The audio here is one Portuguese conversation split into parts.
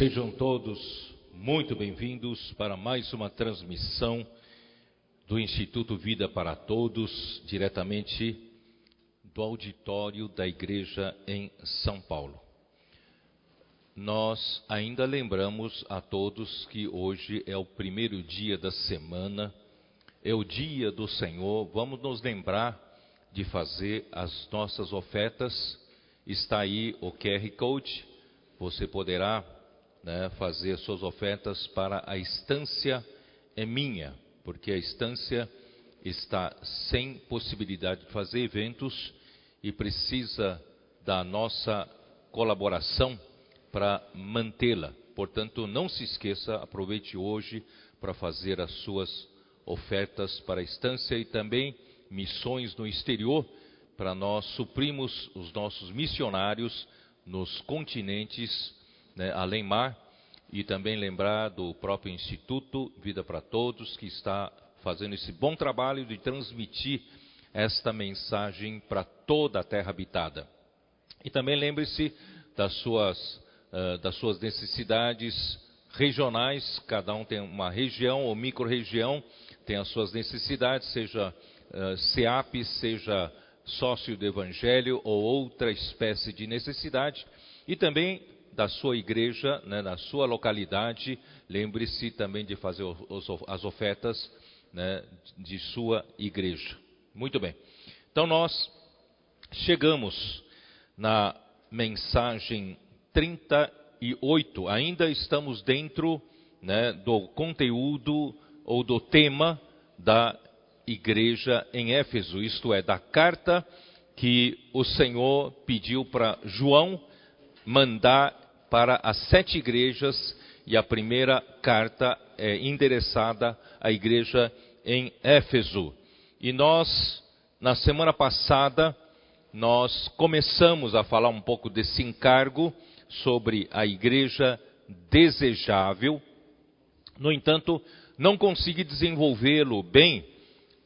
Sejam todos muito bem-vindos para mais uma transmissão do Instituto Vida para Todos, diretamente do auditório da igreja em São Paulo. Nós ainda lembramos a todos que hoje é o primeiro dia da semana, é o dia do Senhor. Vamos nos lembrar de fazer as nossas ofertas. Está aí o QR Code. Você poderá né, fazer suas ofertas para a estância é minha, porque a estância está sem possibilidade de fazer eventos e precisa da nossa colaboração para mantê-la. Portanto, não se esqueça, aproveite hoje para fazer as suas ofertas para a estância e também missões no exterior, para nós suprimos os nossos missionários nos continentes né, além mar e também lembrar do próprio Instituto Vida para Todos, que está fazendo esse bom trabalho de transmitir esta mensagem para toda a terra habitada. E também lembre-se das suas, uh, das suas necessidades regionais, cada um tem uma região ou micro-região, tem as suas necessidades, seja uh, seja sócio do Evangelho ou outra espécie de necessidade. E também da sua igreja, né, na sua localidade, lembre-se também de fazer os, as ofertas né, de sua igreja. Muito bem. Então nós chegamos na mensagem 38. Ainda estamos dentro né, do conteúdo ou do tema da igreja em Éfeso, isto é, da carta que o Senhor pediu para João mandar para as sete igrejas e a primeira carta é endereçada à igreja em Éfeso. E nós, na semana passada, nós começamos a falar um pouco desse encargo sobre a igreja desejável. No entanto, não consegui desenvolvê-lo bem,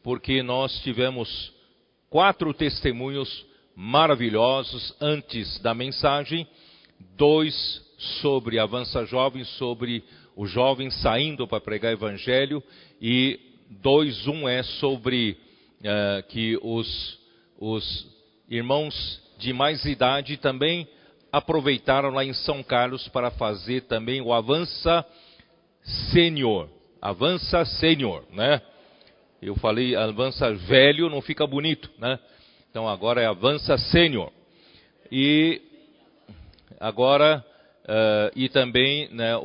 porque nós tivemos quatro testemunhos maravilhosos antes da mensagem dois sobre Avança Jovem, sobre o jovem saindo para pregar evangelho, e dois, um é sobre uh, que os, os irmãos de mais idade também aproveitaram lá em São Carlos para fazer também o Avança Sênior. Avança Sênior, né? Eu falei Avança Velho, não fica bonito, né? Então agora é Avança Sênior. E Agora, uh, e também né, o,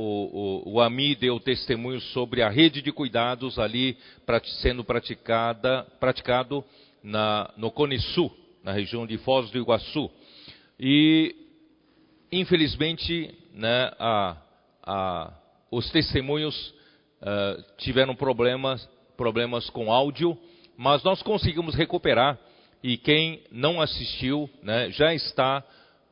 o, o, AMI deu testemunho sobre a rede de cuidados ali sendo praticada, praticado na, no Cone Sul, na região de Foz do Iguaçu. E, infelizmente, né, a, a, os testemunhos uh, tiveram problemas, problemas com áudio, mas nós conseguimos recuperar. E quem não assistiu né, já está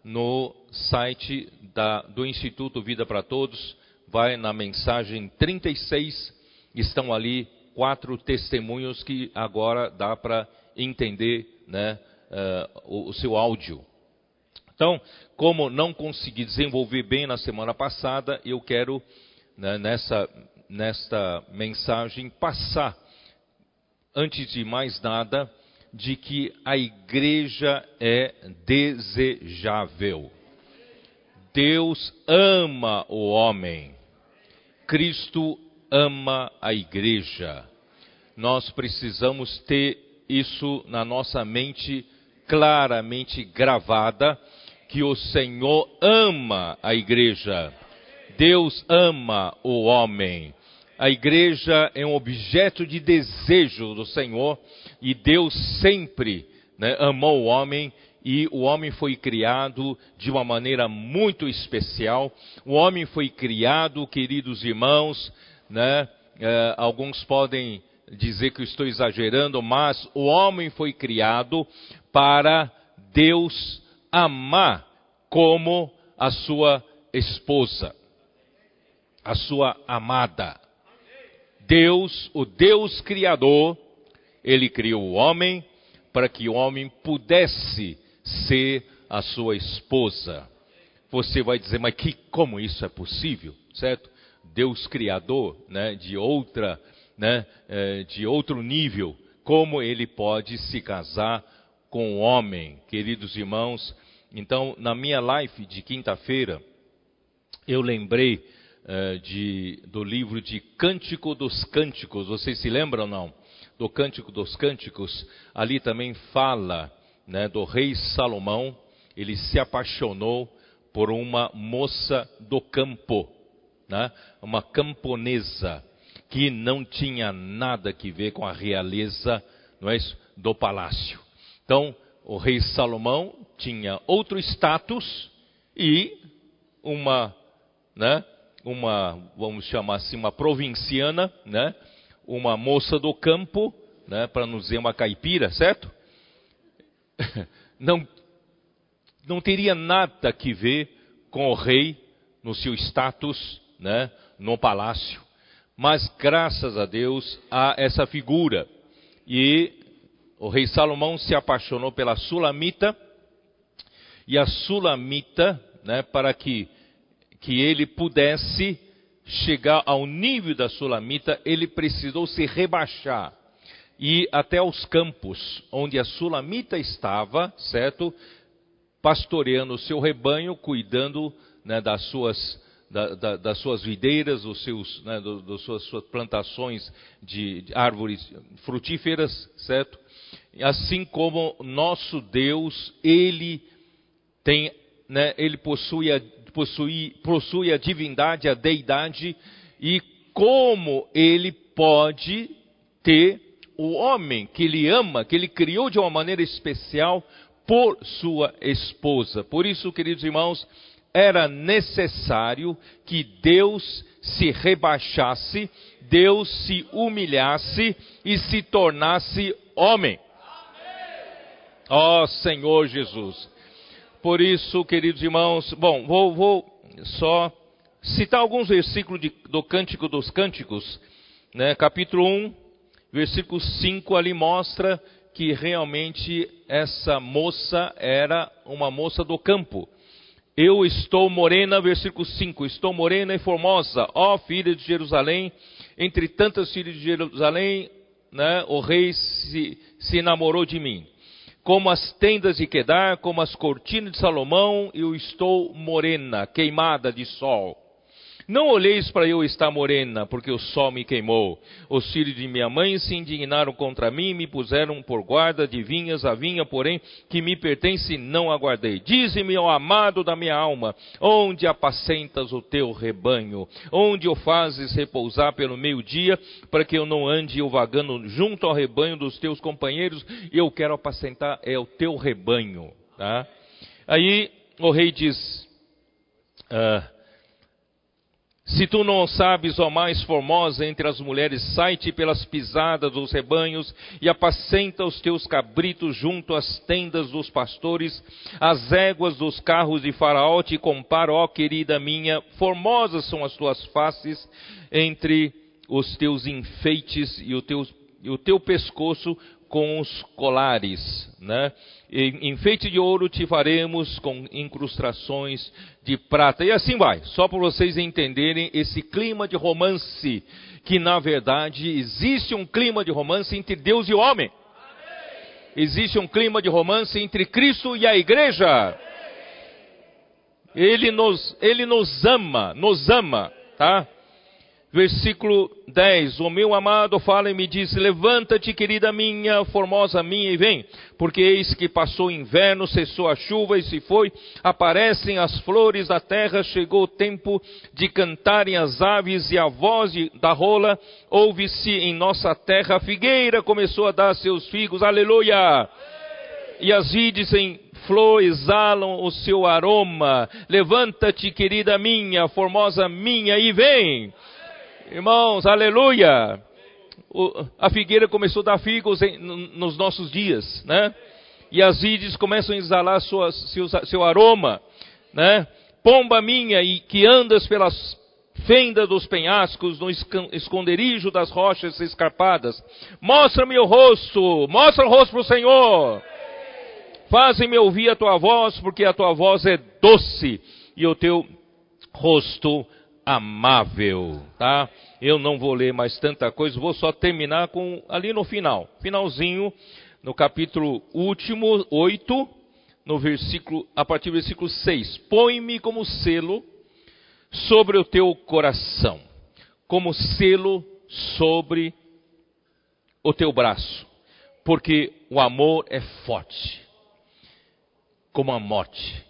no site da, do Instituto Vida para Todos, vai na mensagem 36, estão ali quatro testemunhos que agora dá para entender né, uh, o, o seu áudio. Então, como não consegui desenvolver bem na semana passada, eu quero né, nessa nesta mensagem passar, antes de mais nada, de que a igreja é desejável. Deus ama o homem. Cristo ama a igreja. Nós precisamos ter isso na nossa mente claramente gravada que o Senhor ama a igreja. Deus ama o homem. A igreja é um objeto de desejo do Senhor e Deus sempre né, amou o homem e o homem foi criado de uma maneira muito especial. O homem foi criado, queridos irmãos, né, é, alguns podem dizer que eu estou exagerando, mas o homem foi criado para Deus amar como a sua esposa, a sua amada. Deus, o Deus Criador, ele criou o homem para que o homem pudesse ser a sua esposa. você vai dizer, mas que, como isso é possível, certo? Deus criador, né, de outra, né, é, de outro nível, como ele pode se casar com um homem, queridos irmãos? Então, na minha live de quinta-feira, eu lembrei é, de, do livro de Cântico dos Cânticos. Vocês se lembram ou não? Do Cântico dos Cânticos. Ali também fala né, do rei Salomão. Ele se apaixonou por uma moça do campo, né? uma camponesa, que não tinha nada que ver com a realeza não é isso? do palácio. Então, o rei Salomão tinha outro status e uma, né, uma, vamos chamar assim, uma provinciana, né, uma moça do campo, né, para não dizer uma caipira, certo? Não, não teria nada que ver com o rei no seu status, né, no palácio. Mas graças a Deus há essa figura. E o rei Salomão se apaixonou pela Sulamita, e a Sulamita, né, para que, que ele pudesse chegar ao nível da Sulamita, ele precisou se rebaixar. E até os campos onde a Sulamita estava, certo? Pastoreando o seu rebanho, cuidando né, das suas da, da, das suas videiras, dos seus, né, do, das suas, suas, plantações de, de, árvores frutíferas, certo? Assim como nosso Deus, Ele tem, né, Ele possui a, possui, possui a divindade, a deidade, e como Ele pode ter o homem que Ele ama, que Ele criou de uma maneira especial por sua esposa. Por isso, queridos irmãos, era necessário que Deus se rebaixasse, Deus se humilhasse e se tornasse homem. Ó oh, Senhor Jesus. Por isso, queridos irmãos, bom, vou, vou só citar alguns versículos de, do Cântico dos Cânticos, né? capítulo 1, versículo 5 ali mostra que realmente essa moça era uma moça do campo. Eu estou morena, versículo 5, estou morena e formosa, ó filha de Jerusalém, entre tantas filhas de Jerusalém, né, o rei se, se enamorou de mim. Como as tendas de Quedar, como as cortinas de Salomão, eu estou morena, queimada de sol. Não olheis para eu estar morena, porque o sol me queimou. Os filhos de minha mãe se indignaram contra mim e me puseram por guarda de vinhas, a vinha, porém, que me pertence, não aguardei. Dize-me, ó amado da minha alma, onde apacentas o teu rebanho? Onde o fazes repousar pelo meio-dia, para que eu não ande eu vagando junto ao rebanho dos teus companheiros? Eu quero apacentar é o teu rebanho. Tá? Aí o rei diz. Uh, se tu não sabes, ó mais formosa entre as mulheres, sai-te pelas pisadas dos rebanhos e apacenta os teus cabritos junto às tendas dos pastores, as éguas dos carros de Faraó te comparo, ó querida minha, formosas são as tuas faces entre os teus enfeites e o teu, e o teu pescoço com os colares, né? Enfeite de ouro te faremos com incrustações de prata. E assim vai, só para vocês entenderem esse clima de romance, que na verdade existe um clima de romance entre Deus e o homem. Existe um clima de romance entre Cristo e a igreja. Ele nos, ele nos ama, nos ama, tá? Versículo 10: O meu amado fala e me diz: Levanta-te, querida minha, formosa minha, e vem, porque eis que passou o inverno, cessou a chuva e se foi, aparecem as flores da terra, chegou o tempo de cantarem as aves e a voz da rola ouve-se em nossa terra. A figueira começou a dar seus figos, aleluia! E as vides em flor exalam o seu aroma. Levanta-te, querida minha, formosa minha, e vem. Irmãos, aleluia! O, a figueira começou a dar figos em, nos nossos dias, né? E as vides começam a exalar seu, seu aroma, né? Pomba minha, e que andas pelas fendas dos penhascos, no esconderijo das rochas escarpadas. Mostra-me o rosto, mostra o rosto para o Senhor. Faze-me ouvir a tua voz, porque a tua voz é doce e o teu rosto amável, tá? Eu não vou ler mais tanta coisa, vou só terminar com ali no final, finalzinho, no capítulo último, 8, no versículo, a partir do versículo 6. Põe-me como selo sobre o teu coração, como selo sobre o teu braço, porque o amor é forte, como a morte,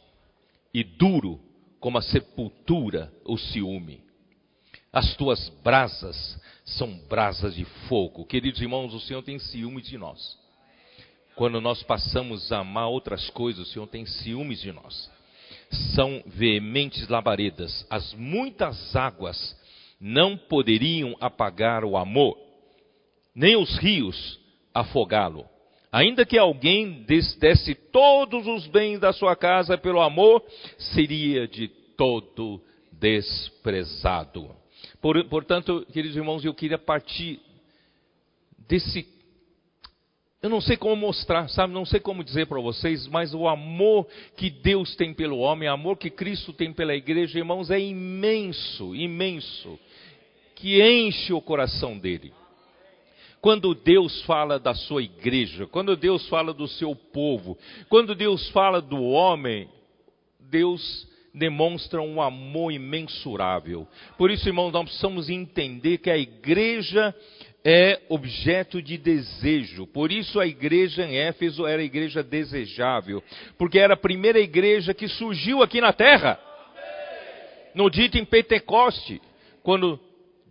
e duro como a sepultura, o ciúme. As tuas brasas são brasas de fogo. Queridos irmãos, o Senhor tem ciúme de nós. Quando nós passamos a amar outras coisas, o Senhor tem ciúmes de nós. São veementes labaredas. As muitas águas não poderiam apagar o amor, nem os rios afogá-lo. Ainda que alguém desse todos os bens da sua casa pelo amor, seria de todo desprezado. Por, portanto, queridos irmãos, eu queria partir desse. Eu não sei como mostrar, sabe? Não sei como dizer para vocês, mas o amor que Deus tem pelo homem, o amor que Cristo tem pela igreja, irmãos, é imenso, imenso, que enche o coração dele. Quando Deus fala da sua igreja, quando Deus fala do seu povo, quando Deus fala do homem, Deus demonstra um amor imensurável. Por isso, irmãos, nós precisamos entender que a igreja é objeto de desejo. Por isso a igreja em Éfeso era a igreja desejável, porque era a primeira igreja que surgiu aqui na terra. No dito em Pentecoste, quando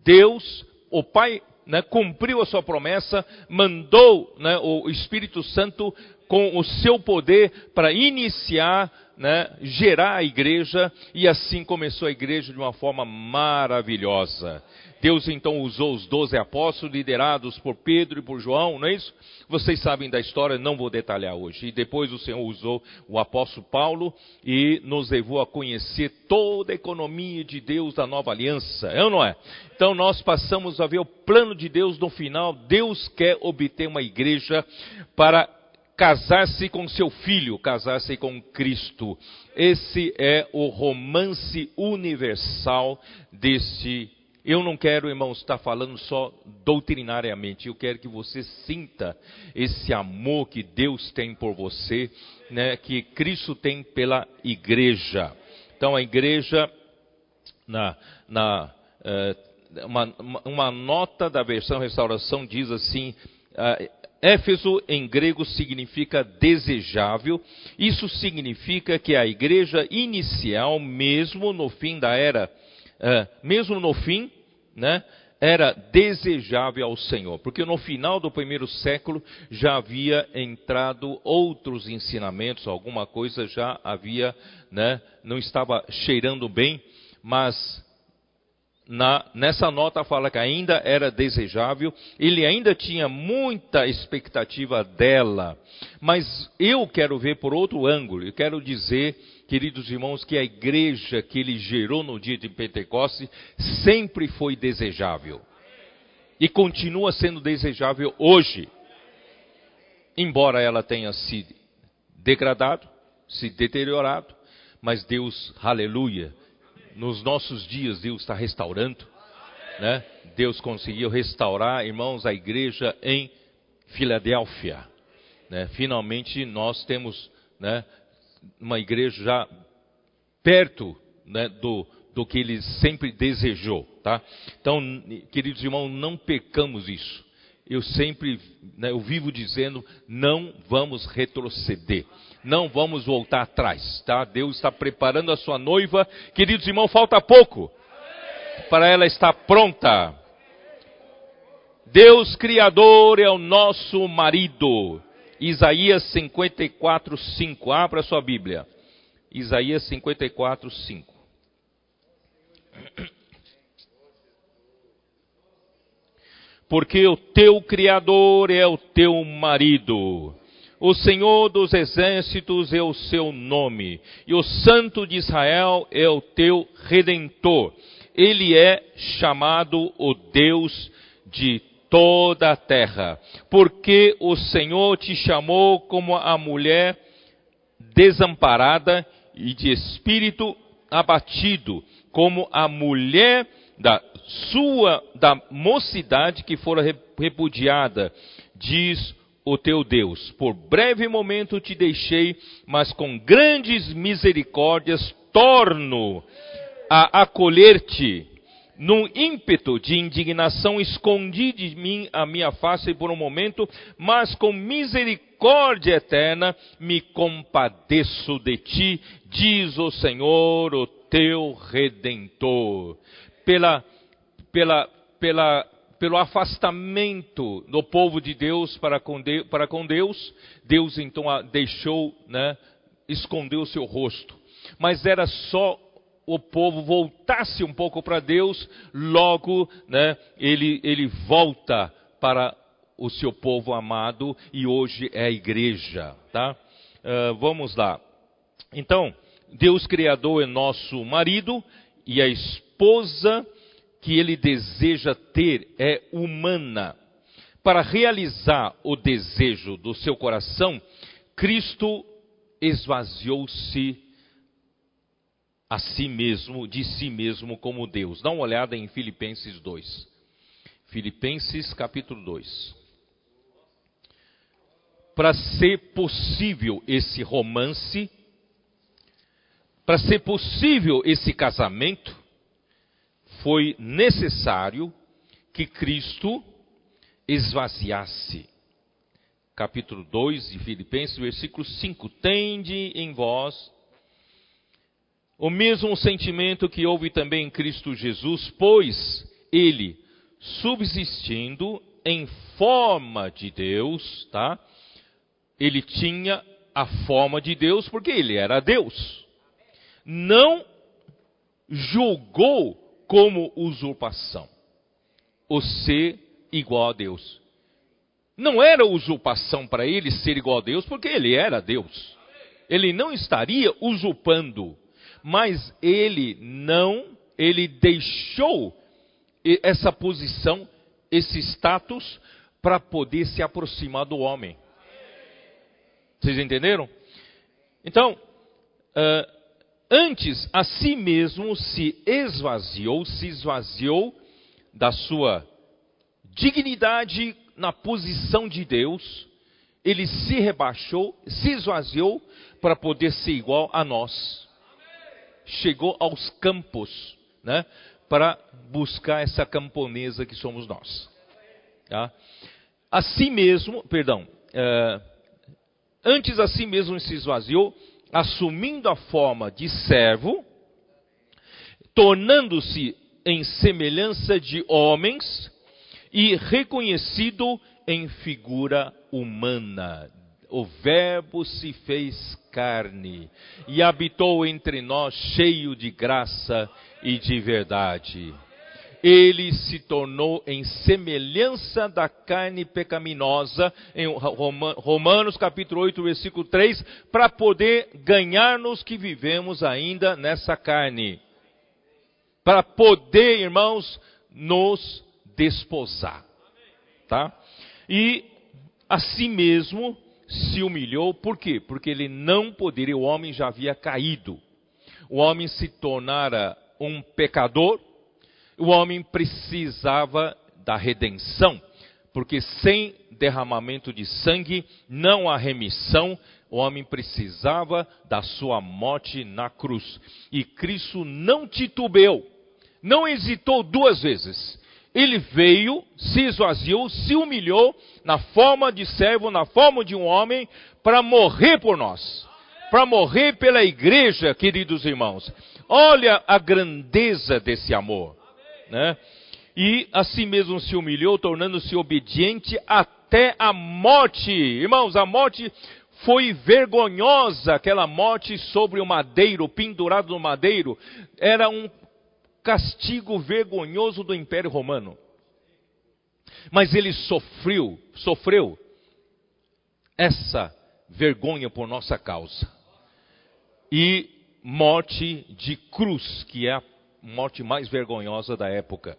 Deus, o Pai né, cumpriu a sua promessa, mandou né, o Espírito Santo com o seu poder para iniciar, né, gerar a igreja, e assim começou a igreja de uma forma maravilhosa. Deus então usou os doze apóstolos, liderados por Pedro e por João, não é isso? Vocês sabem da história, não vou detalhar hoje. E depois o Senhor usou o apóstolo Paulo e nos levou a conhecer toda a economia de Deus da nova aliança, é ou não é? Então nós passamos a ver o plano de Deus no final. Deus quer obter uma igreja para casar-se com seu filho, casar-se com Cristo. Esse é o romance universal deste eu não quero, irmãos, estar falando só doutrinariamente. Eu quero que você sinta esse amor que Deus tem por você, né, que Cristo tem pela igreja. Então, a igreja, na, na, uh, uma, uma, nota da versão restauração diz assim: uh, Éfeso em grego significa desejável. Isso significa que a igreja inicial, mesmo no fim da era, uh, mesmo no fim, né, era desejável ao Senhor, porque no final do primeiro século já havia entrado outros ensinamentos, alguma coisa já havia, né, não estava cheirando bem, mas na, nessa nota fala que ainda era desejável, ele ainda tinha muita expectativa dela, mas eu quero ver por outro ângulo, eu quero dizer queridos irmãos, que a igreja que ele gerou no dia de Pentecostes sempre foi desejável. E continua sendo desejável hoje. Embora ela tenha se degradado, se deteriorado, mas Deus, aleluia, nos nossos dias Deus está restaurando, né? Deus conseguiu restaurar, irmãos, a igreja em Filadélfia. Né? Finalmente nós temos né, uma igreja já perto né, do, do que ele sempre desejou, tá? Então, queridos irmãos, não pecamos isso. Eu sempre, né, eu vivo dizendo, não vamos retroceder, não vamos voltar atrás, tá? Deus está preparando a sua noiva, queridos irmãos, falta pouco para ela estar pronta. Deus Criador é o nosso marido. Isaías 54, 5. Abra sua Bíblia. Isaías 54, 5. Porque o teu Criador é o teu marido. O Senhor dos exércitos é o seu nome, e o Santo de Israel é o teu redentor. Ele é chamado o Deus de toda a terra, porque o Senhor te chamou como a mulher desamparada e de espírito abatido, como a mulher da sua da mocidade que fora repudiada, diz o teu Deus. Por breve momento te deixei, mas com grandes misericórdias torno a acolher-te. Num ímpeto de indignação, escondi de mim a minha face por um momento, mas com misericórdia eterna me compadeço de ti, diz o Senhor, o teu redentor. Pela, pela, pela, pelo afastamento do povo de Deus para com, de, para com Deus, Deus então a deixou, né, escondeu o seu rosto. Mas era só o povo voltasse um pouco para Deus, logo né, ele, ele volta para o seu povo amado e hoje é a igreja. Tá? Uh, vamos lá. Então, Deus Criador é nosso marido e a esposa que ele deseja ter é humana. Para realizar o desejo do seu coração, Cristo esvaziou-se a si mesmo, de si mesmo como Deus. Dá uma olhada em Filipenses 2. Filipenses capítulo 2. Para ser possível esse romance, para ser possível esse casamento, foi necessário que Cristo esvaziasse. Capítulo 2 de Filipenses, versículo 5: Tende em vós o mesmo sentimento que houve também em Cristo Jesus, pois ele, subsistindo em forma de Deus, tá? Ele tinha a forma de Deus porque ele era Deus não julgou como usurpação o ser igual a Deus. Não era usurpação para ele ser igual a Deus, porque ele era Deus. Ele não estaria usurpando, mas ele não, ele deixou essa posição, esse status, para poder se aproximar do homem. Vocês entenderam? Então, uh, antes a si mesmo se esvaziou, se esvaziou da sua dignidade na posição de Deus, ele se rebaixou, se esvaziou para poder ser igual a nós. Chegou aos campos, né, para buscar essa camponesa que somos nós. Tá? A si mesmo, perdão, é, antes a si mesmo se esvaziou, assumindo a forma de servo, tornando-se em semelhança de homens e reconhecido em figura humana. O Verbo se fez carne e habitou entre nós, cheio de graça e de verdade ele se tornou em semelhança da carne pecaminosa, em Romanos capítulo 8, versículo 3, para poder ganhar-nos que vivemos ainda nessa carne. Para poder, irmãos, nos desposar. Tá? E a si mesmo se humilhou, por quê? Porque ele não poderia, o homem já havia caído. O homem se tornara um pecador, o homem precisava da redenção, porque sem derramamento de sangue não há remissão, o homem precisava da sua morte na cruz. E Cristo não titubeou, não hesitou duas vezes. Ele veio, se esvaziou, se humilhou na forma de servo, na forma de um homem, para morrer por nós, para morrer pela igreja, queridos irmãos. Olha a grandeza desse amor né? E assim mesmo se humilhou, tornando-se obediente até a morte. Irmãos, a morte foi vergonhosa, aquela morte sobre o madeiro, pendurado no madeiro, era um castigo vergonhoso do Império Romano. Mas ele sofreu, sofreu essa vergonha por nossa causa. E morte de cruz, que é a morte mais vergonhosa da época.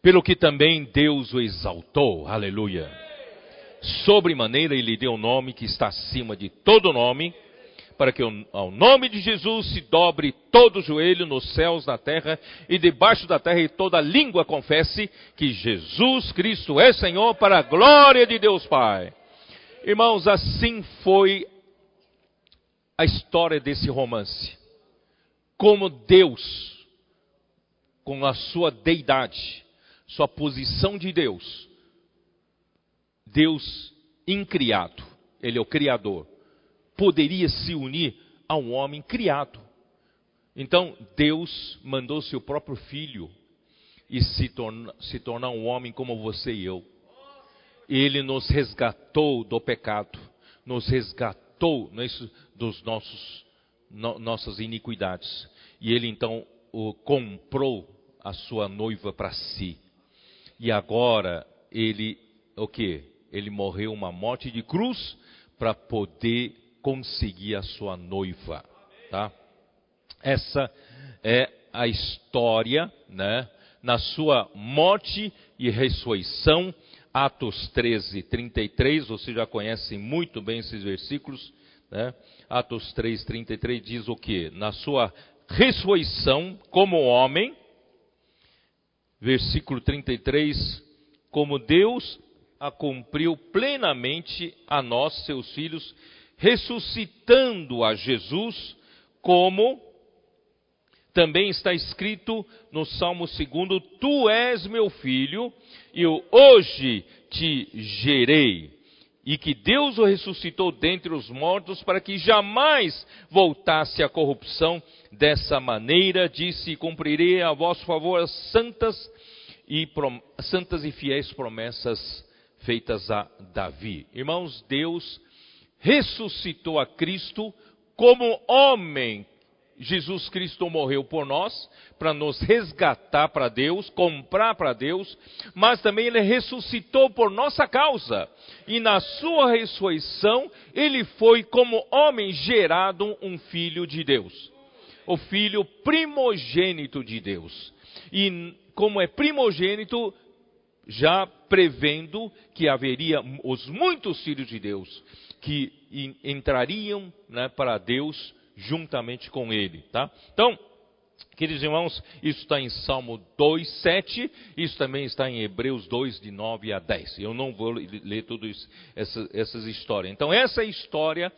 Pelo que também Deus o exaltou, aleluia. Sobremaneira ele deu o nome que está acima de todo nome, para que ao nome de Jesus se dobre todo joelho nos céus, na terra e debaixo da terra, e toda língua confesse que Jesus Cristo é Senhor, para a glória de Deus Pai. Irmãos, assim foi a história desse romance. Como Deus, com a sua deidade, sua posição de Deus, Deus incriado, Ele é o Criador, poderia se unir a um homem criado. Então, Deus mandou seu próprio filho e se, torna, se tornar um homem como você e eu. Ele nos resgatou do pecado, nos resgatou nesse, dos nossos no, nossas iniquidades. E ele então o, comprou a sua noiva para si. E agora ele o que? Ele morreu uma morte de cruz para poder conseguir a sua noiva, tá? Essa é a história, né? Na sua morte e ressurreição, Atos 13, 33, você já conhece muito bem esses versículos, né? Atos 3, 33 diz o que? Na sua ressurreição como homem, versículo 33, como Deus a cumpriu plenamente a nós, seus filhos, ressuscitando a Jesus, como também está escrito no Salmo 2: Tu és meu filho, eu hoje te gerei e que Deus o ressuscitou dentre os mortos para que jamais voltasse à corrupção. Dessa maneira, disse: Cumprirei a vosso favor as santas e, santas e fiéis promessas feitas a Davi. Irmãos, Deus ressuscitou a Cristo como homem Jesus Cristo morreu por nós, para nos resgatar para Deus, comprar para Deus, mas também ele ressuscitou por nossa causa. E na sua ressurreição, ele foi como homem gerado um filho de Deus. O filho primogênito de Deus. E como é primogênito, já prevendo que haveria os muitos filhos de Deus que entrariam né, para Deus juntamente com ele, tá? Então, queridos irmãos, isso está em Salmo 2, 7, isso também está em Hebreus 2, de 9 a 10. Eu não vou ler todas essa, essas histórias. Então, essa história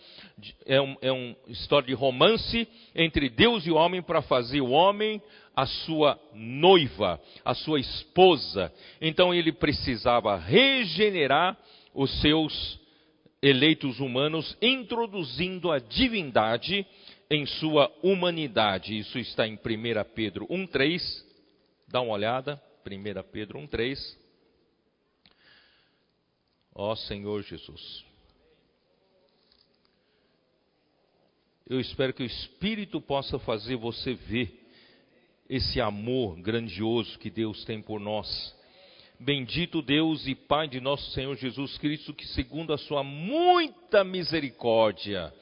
é, é uma história de romance entre Deus e o homem para fazer o homem a sua noiva, a sua esposa. Então, ele precisava regenerar os seus eleitos humanos, introduzindo a divindade em sua humanidade. Isso está em 1 Pedro 1,3. Dá uma olhada. 1 Pedro 1,3. Ó Senhor Jesus. Eu espero que o Espírito possa fazer você ver esse amor grandioso que Deus tem por nós. Bendito Deus e Pai de nosso Senhor Jesus Cristo, que segundo a sua muita misericórdia,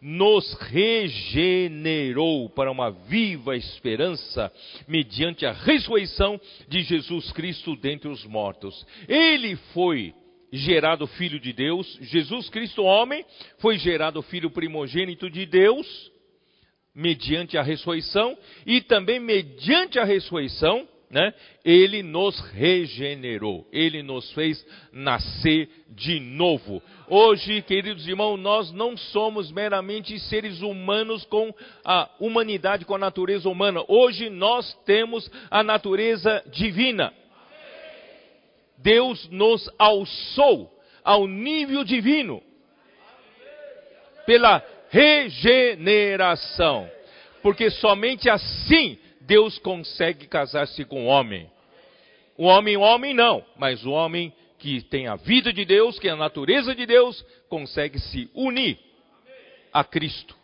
nos regenerou para uma viva esperança mediante a ressurreição de Jesus Cristo dentre os mortos. Ele foi gerado filho de Deus, Jesus Cristo homem foi gerado filho primogênito de Deus mediante a ressurreição e também mediante a ressurreição né, ele nos regenerou, ele nos fez nascer de novo. Hoje, queridos irmãos, nós não somos meramente seres humanos com a humanidade, com a natureza humana. Hoje nós temos a natureza divina. Deus nos alçou ao nível divino pela regeneração. Porque somente assim Deus consegue casar-se com o homem. O homem, o homem não, mas o homem que tem a vida de Deus, que é a natureza de Deus, consegue se unir a Cristo.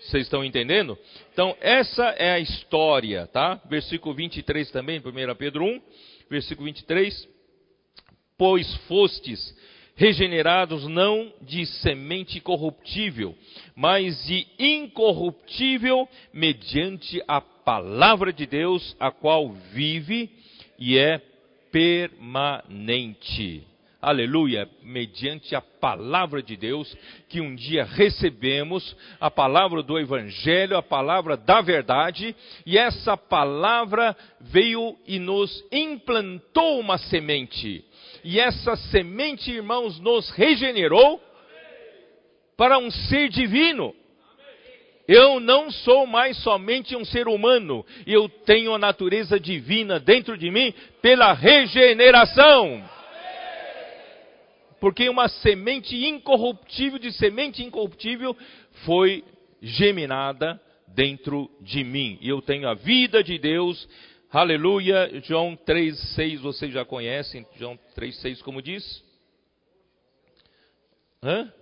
Vocês estão entendendo? Então, essa é a história, tá? Versículo 23 também, 1 Pedro 1, versículo 23. Pois fostes regenerados não de semente corruptível, mas de incorruptível, mediante a palavra de Deus, a qual vive e é permanente. aleluia, mediante a palavra de Deus que um dia recebemos, a palavra do Evangelho, a palavra da verdade, e essa palavra veio e nos implantou uma semente. E essa semente, irmãos, nos regenerou para um ser divino. Eu não sou mais somente um ser humano, eu tenho a natureza divina dentro de mim pela regeneração. Porque uma semente incorruptível, de semente incorruptível, foi geminada dentro de mim. E eu tenho a vida de Deus. Aleluia. João 3,6, vocês já conhecem. João 3,6, como diz? Hã?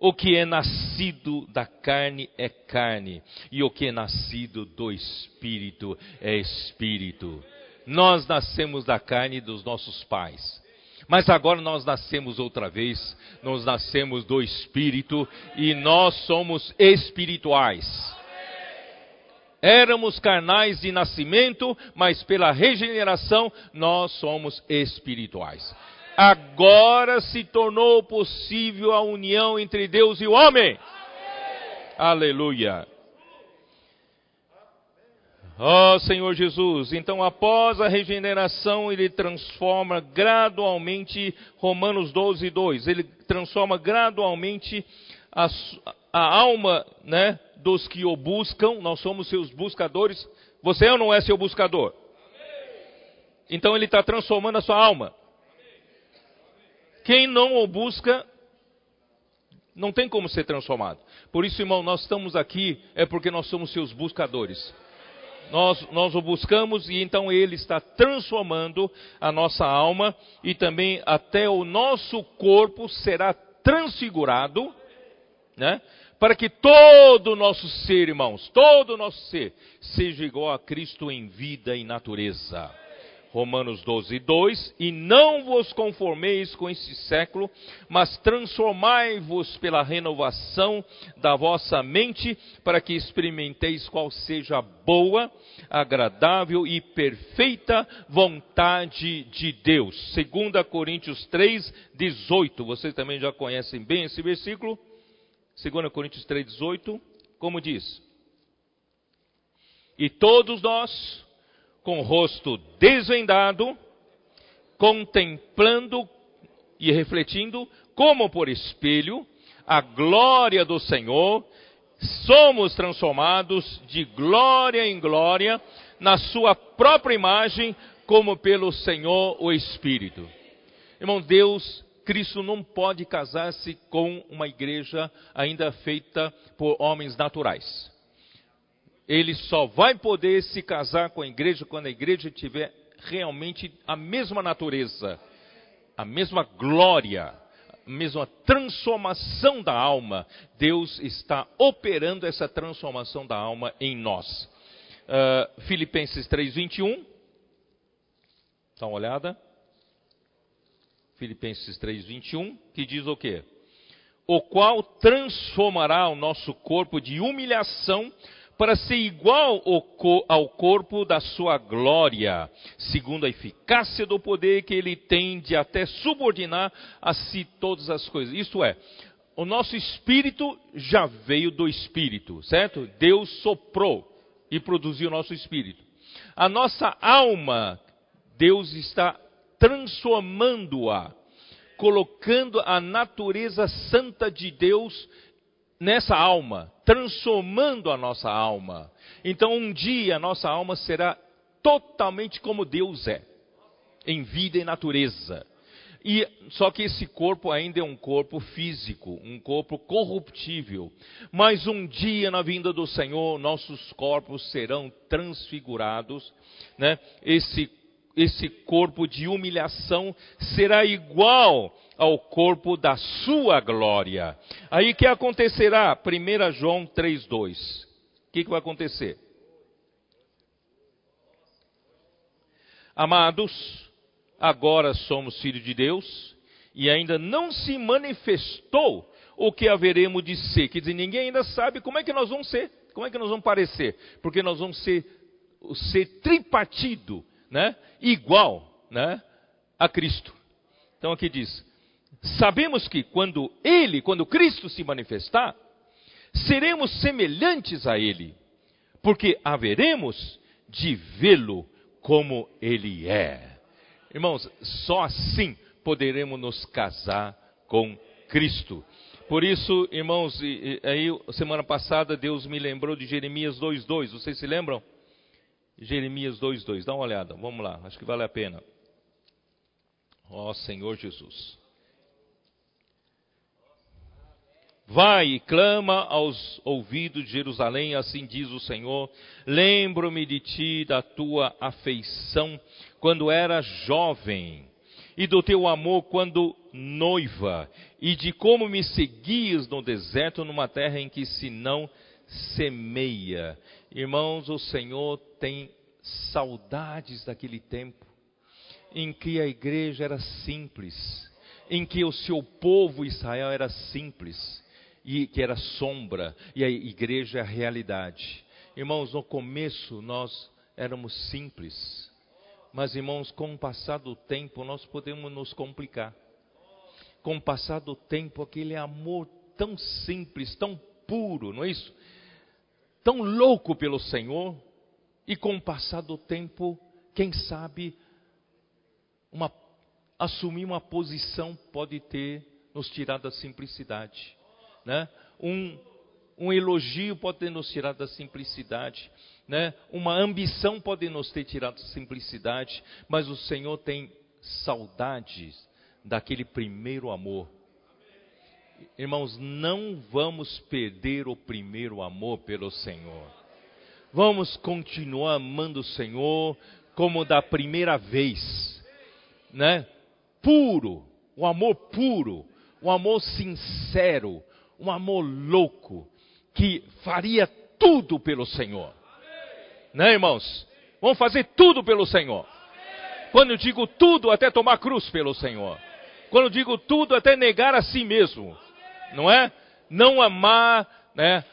O que é nascido da carne é carne, e o que é nascido do espírito é espírito. Nós nascemos da carne dos nossos pais, mas agora nós nascemos outra vez, nós nascemos do espírito e nós somos espirituais. Éramos carnais de nascimento, mas pela regeneração nós somos espirituais agora se tornou possível a união entre Deus e o homem. Amém. Aleluia. Ó oh, Senhor Jesus, então após a regeneração, ele transforma gradualmente, Romanos 12, 2, ele transforma gradualmente a, a alma né, dos que o buscam, nós somos seus buscadores. Você é ou não é seu buscador? Então ele está transformando a sua alma. Quem não o busca, não tem como ser transformado. Por isso, irmão, nós estamos aqui é porque nós somos seus buscadores. Nós, nós o buscamos e então ele está transformando a nossa alma e também até o nosso corpo será transfigurado, né? Para que todo o nosso ser, irmãos, todo o nosso ser, seja igual a Cristo em vida e natureza. Romanos 12, 2: E não vos conformeis com este século, mas transformai-vos pela renovação da vossa mente, para que experimenteis qual seja a boa, agradável e perfeita vontade de Deus. 2 Coríntios 3, 18. Vocês também já conhecem bem esse versículo. 2 Coríntios 3, 18. Como diz? E todos nós com o rosto desvendado, contemplando e refletindo, como por espelho, a glória do Senhor, somos transformados de glória em glória na Sua própria imagem, como pelo Senhor o Espírito. Irmão, Deus, Cristo não pode casar-se com uma igreja ainda feita por homens naturais ele só vai poder se casar com a igreja quando a igreja tiver realmente a mesma natureza, a mesma glória, a mesma transformação da alma. Deus está operando essa transformação da alma em nós. Uh, Filipenses 3:21. Dá uma olhada. Filipenses 3:21, que diz o quê? O qual transformará o nosso corpo de humilhação para ser igual ao corpo da sua glória, segundo a eficácia do poder que ele tem de até subordinar a si todas as coisas. Isto é, o nosso espírito já veio do espírito, certo? Deus soprou e produziu o nosso espírito. A nossa alma, Deus está transformando-a, colocando a natureza santa de Deus nessa alma, transformando a nossa alma. Então, um dia a nossa alma será totalmente como Deus é, em vida e natureza. E só que esse corpo ainda é um corpo físico, um corpo corruptível. Mas um dia na vinda do Senhor, nossos corpos serão transfigurados, né? Esse esse corpo de humilhação será igual ao corpo da sua glória. Aí que acontecerá? 1 João 3,2. O que, que vai acontecer? Amados, agora somos filhos de Deus e ainda não se manifestou o que haveremos de ser. Quer dizer, ninguém ainda sabe como é que nós vamos ser, como é que nós vamos parecer, porque nós vamos ser ser tripartido né, igual né, a Cristo. Então aqui diz: Sabemos que quando ele, quando Cristo se manifestar, seremos semelhantes a ele, porque haveremos de vê-lo como ele é. Irmãos, só assim poderemos nos casar com Cristo. Por isso, irmãos, aí semana passada Deus me lembrou de Jeremias 2:2. Vocês se lembram? Jeremias 2:2. Dá uma olhada. Vamos lá. Acho que vale a pena. Ó Senhor Jesus. Vai e clama aos ouvidos de Jerusalém, assim diz o Senhor. Lembro-me de ti, da tua afeição, quando era jovem, e do teu amor quando noiva, e de como me seguias no deserto, numa terra em que se não semeia. Irmãos, o Senhor tem saudades daquele tempo em que a igreja era simples, em que o seu povo Israel era simples e que era sombra, e a igreja é a realidade. Irmãos, no começo nós éramos simples, mas irmãos, com o passar do tempo nós podemos nos complicar. Com o passar do tempo, aquele amor tão simples, tão puro, não é isso? Tão louco pelo Senhor, e com o passar do tempo, quem sabe, uma, assumir uma posição pode ter nos tirado da simplicidade. Né? Um, um elogio pode ter nos tirado da simplicidade, né? Uma ambição pode nos ter tirado da simplicidade, mas o Senhor tem saudades daquele primeiro amor. Irmãos, não vamos perder o primeiro amor pelo Senhor. Vamos continuar amando o Senhor como da primeira vez, né? Puro, o amor puro, o amor sincero, um amor louco que faria tudo pelo Senhor. Né, irmãos? Vamos fazer tudo pelo Senhor. Quando eu digo tudo, até tomar cruz pelo Senhor. Quando eu digo tudo, até negar a si mesmo. Não é? Não amar, né,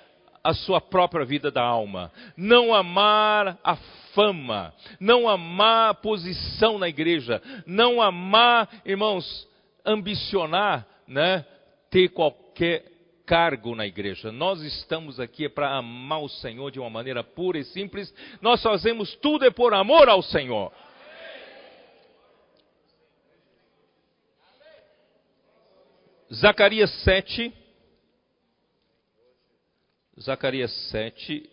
a sua própria vida da alma, não amar a fama, não amar a posição na igreja, não amar, irmãos, ambicionar, né, ter qualquer cargo na igreja. Nós estamos aqui para amar o Senhor de uma maneira pura e simples. Nós fazemos tudo é por amor ao Senhor. Zacarias 7. Zacarias 7.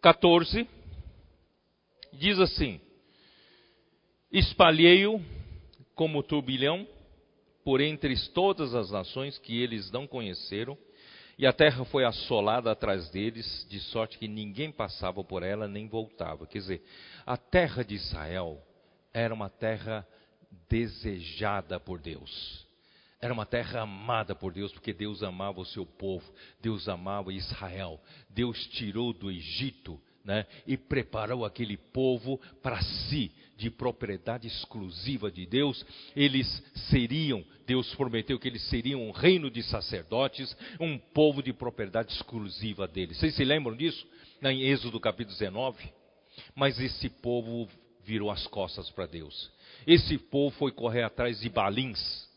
Quatorze, diz assim: Espalhei-o como turbilhão por entre todas as nações que eles não conheceram, e a terra foi assolada atrás deles, de sorte que ninguém passava por ela nem voltava. Quer dizer, a terra de Israel era uma terra desejada por Deus. Era uma terra amada por Deus, porque Deus amava o seu povo, Deus amava Israel. Deus tirou do Egito né, e preparou aquele povo para si de propriedade exclusiva de Deus, eles seriam, Deus prometeu que eles seriam um reino de sacerdotes, um povo de propriedade exclusiva dele. Vocês se lembram disso? Em Êxodo capítulo 19. Mas esse povo virou as costas para Deus. Esse povo foi correr atrás de balins,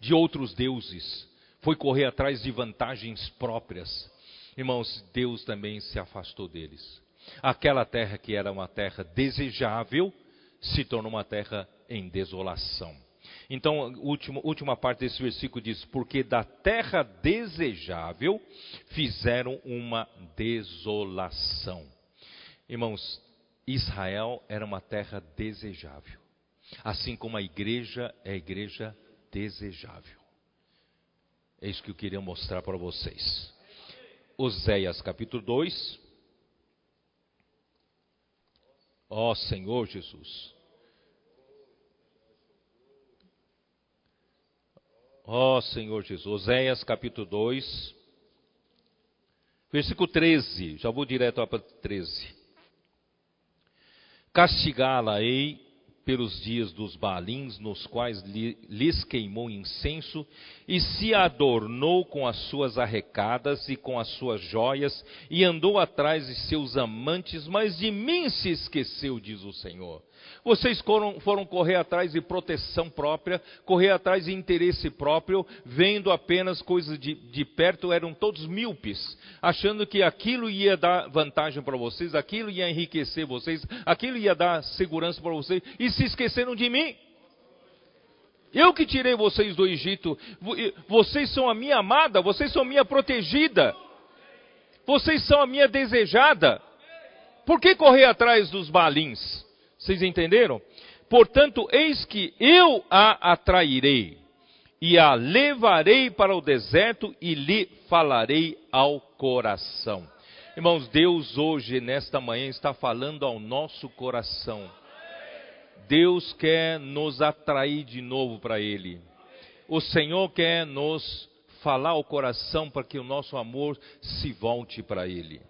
de outros deuses, foi correr atrás de vantagens próprias. Irmãos, Deus também se afastou deles. Aquela terra que era uma terra desejável, se tornou uma terra em desolação. Então, última, última parte desse versículo diz: Porque da terra desejável fizeram uma desolação. Irmãos, Israel era uma terra desejável, assim como a igreja é a igreja desejável. É isso que eu queria mostrar para vocês. Oséias capítulo 2. Ó Senhor Jesus. Ó Senhor Jesus. Oséias capítulo 2, versículo 13. Já vou direto para 13. Castigá-la-ei pelos dias dos Baalins, nos quais lhes queimou incenso, e se adornou com as suas arrecadas e com as suas joias, e andou atrás de seus amantes, mas de mim se esqueceu, diz o Senhor. Vocês foram, foram, correr atrás de proteção própria, correr atrás de interesse próprio, vendo apenas coisas de, de perto, eram todos míopes, achando que aquilo ia dar vantagem para vocês, aquilo ia enriquecer vocês, aquilo ia dar segurança para vocês, e se esqueceram de mim. Eu que tirei vocês do Egito, vocês são a minha amada, vocês são a minha protegida, vocês são a minha desejada. Por que correr atrás dos balins? Vocês entenderam? Portanto, eis que eu a atrairei e a levarei para o deserto e lhe falarei ao coração. Irmãos, Deus hoje, nesta manhã, está falando ao nosso coração. Deus quer nos atrair de novo para Ele. O Senhor quer nos falar ao coração para que o nosso amor se volte para Ele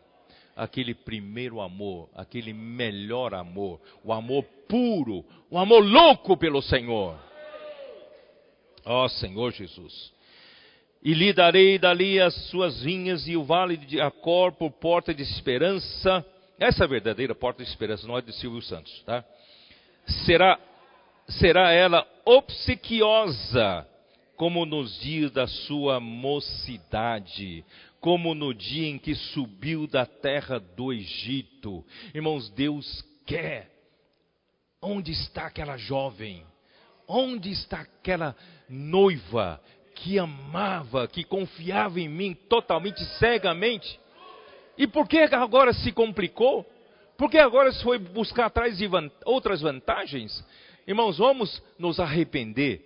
aquele primeiro amor, aquele melhor amor, o amor puro, o amor louco pelo Senhor. Ó oh, Senhor Jesus. E lhe darei dali as suas vinhas e o vale de Acor por porta de esperança. Essa é a verdadeira porta de esperança, não é de Silvio Santos, tá? Será, será ela obsequiosa, como nos dias da sua mocidade, como no dia em que subiu da terra do Egito. Irmãos, Deus quer. Onde está aquela jovem? Onde está aquela noiva que amava, que confiava em mim totalmente cegamente? E por que agora se complicou? Por que agora se foi buscar atrás de outras vantagens? Irmãos, vamos nos arrepender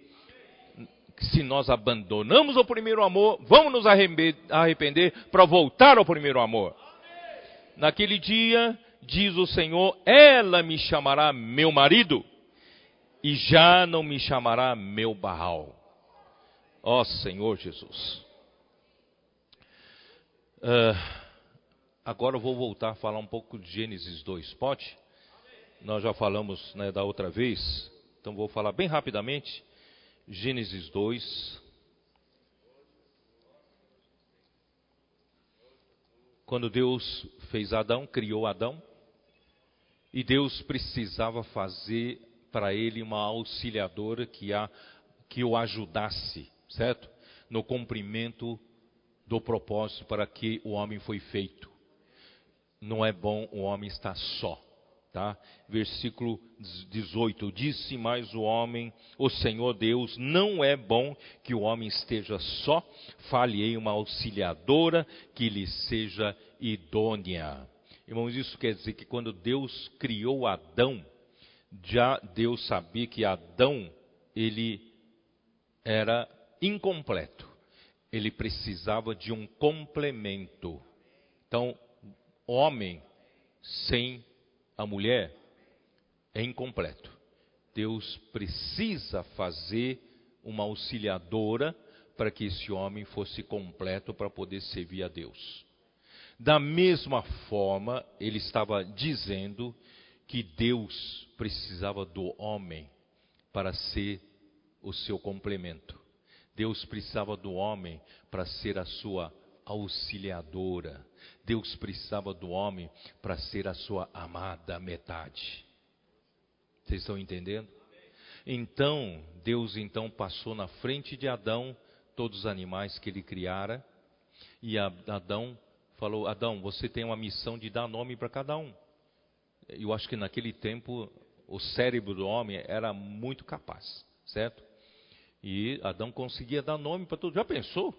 se nós abandonamos o primeiro amor, vamos nos arrepender para voltar ao primeiro amor. Naquele dia, diz o Senhor, ela me chamará meu marido e já não me chamará meu barral. Ó Senhor Jesus. Uh, agora eu vou voltar a falar um pouco de Gênesis 2, pode? Nós já falamos né, da outra vez, então vou falar bem rapidamente. Gênesis 2. Quando Deus fez Adão, criou Adão, e Deus precisava fazer para ele uma auxiliadora que, a, que o ajudasse, certo? No cumprimento do propósito para que o homem foi feito. Não é bom o homem estar só. Tá? Versículo 18: Disse mais o homem, o Senhor Deus, não é bom que o homem esteja só, falhei uma auxiliadora que lhe seja idônea. Irmãos, isso quer dizer que quando Deus criou Adão, já Deus sabia que Adão, ele era incompleto. Ele precisava de um complemento. Então, homem sem a mulher é incompleto. Deus precisa fazer uma auxiliadora para que esse homem fosse completo para poder servir a Deus. Da mesma forma, ele estava dizendo que Deus precisava do homem para ser o seu complemento. Deus precisava do homem para ser a sua auxiliadora. Deus precisava do homem para ser a sua amada metade. Vocês estão entendendo? Então, Deus então passou na frente de Adão todos os animais que ele criara, e Adão falou: Adão, você tem uma missão de dar nome para cada um. Eu acho que naquele tempo o cérebro do homem era muito capaz, certo? E Adão conseguia dar nome para todos. Já pensou?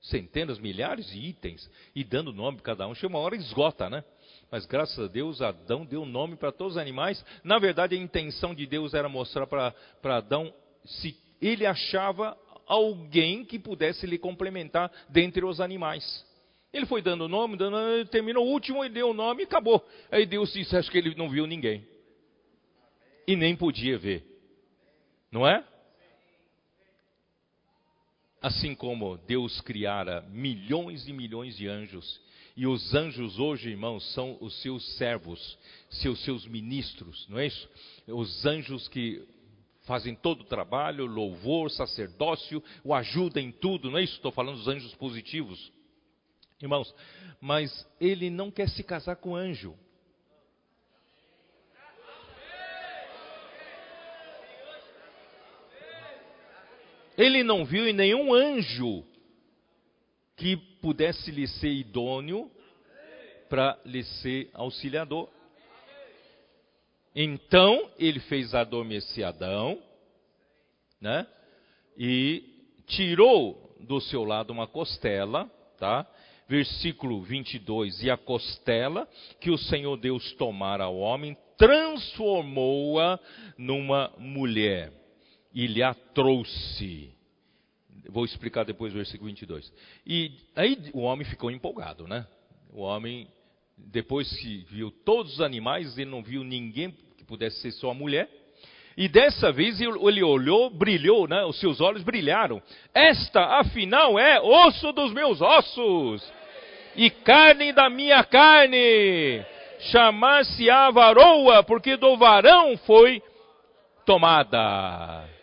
Centenas, milhares de itens e dando nome para cada um. Chega uma hora esgota, né? Mas graças a Deus, Adão deu nome para todos os animais. Na verdade, a intenção de Deus era mostrar para Adão se ele achava alguém que pudesse lhe complementar dentre os animais. Ele foi dando nome, dando, terminou o último, ele deu o nome e acabou. Aí Deus disse: Acho que ele não viu ninguém. E nem podia ver. Não é? Assim como Deus criara milhões e milhões de anjos E os anjos hoje, irmãos, são os seus servos, seus seus ministros, não é isso? Os anjos que fazem todo o trabalho, louvor, sacerdócio, o ajuda em tudo, não é isso? Estou falando dos anjos positivos. Irmãos, mas ele não quer se casar com anjo. Ele não viu em nenhum anjo que pudesse lhe ser idôneo para lhe ser auxiliador. Então ele fez adormecer Adão, né? E tirou do seu lado uma costela, tá? Versículo 22: E a costela que o Senhor Deus tomara ao homem, transformou-a numa mulher e lhe a trouxe. Vou explicar depois o versículo 22. E aí o homem ficou empolgado, né? O homem, depois que viu todos os animais, ele não viu ninguém que pudesse ser só a mulher. E dessa vez ele olhou, brilhou, né? Os seus olhos brilharam. Esta, afinal, é osso dos meus ossos e carne da minha carne. Chamar-se-á varoa, porque do varão foi tomada.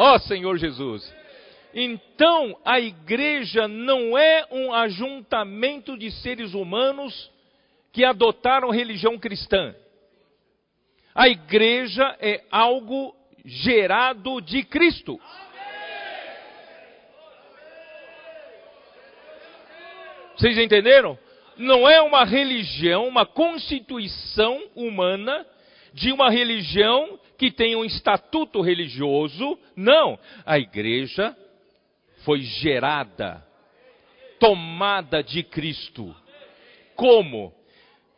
Ó oh, Senhor Jesus. Então, a igreja não é um ajuntamento de seres humanos que adotaram religião cristã. A igreja é algo gerado de Cristo. Vocês entenderam? Não é uma religião, uma constituição humana de uma religião que tem um estatuto religioso. Não. A igreja foi gerada, tomada de Cristo. Como?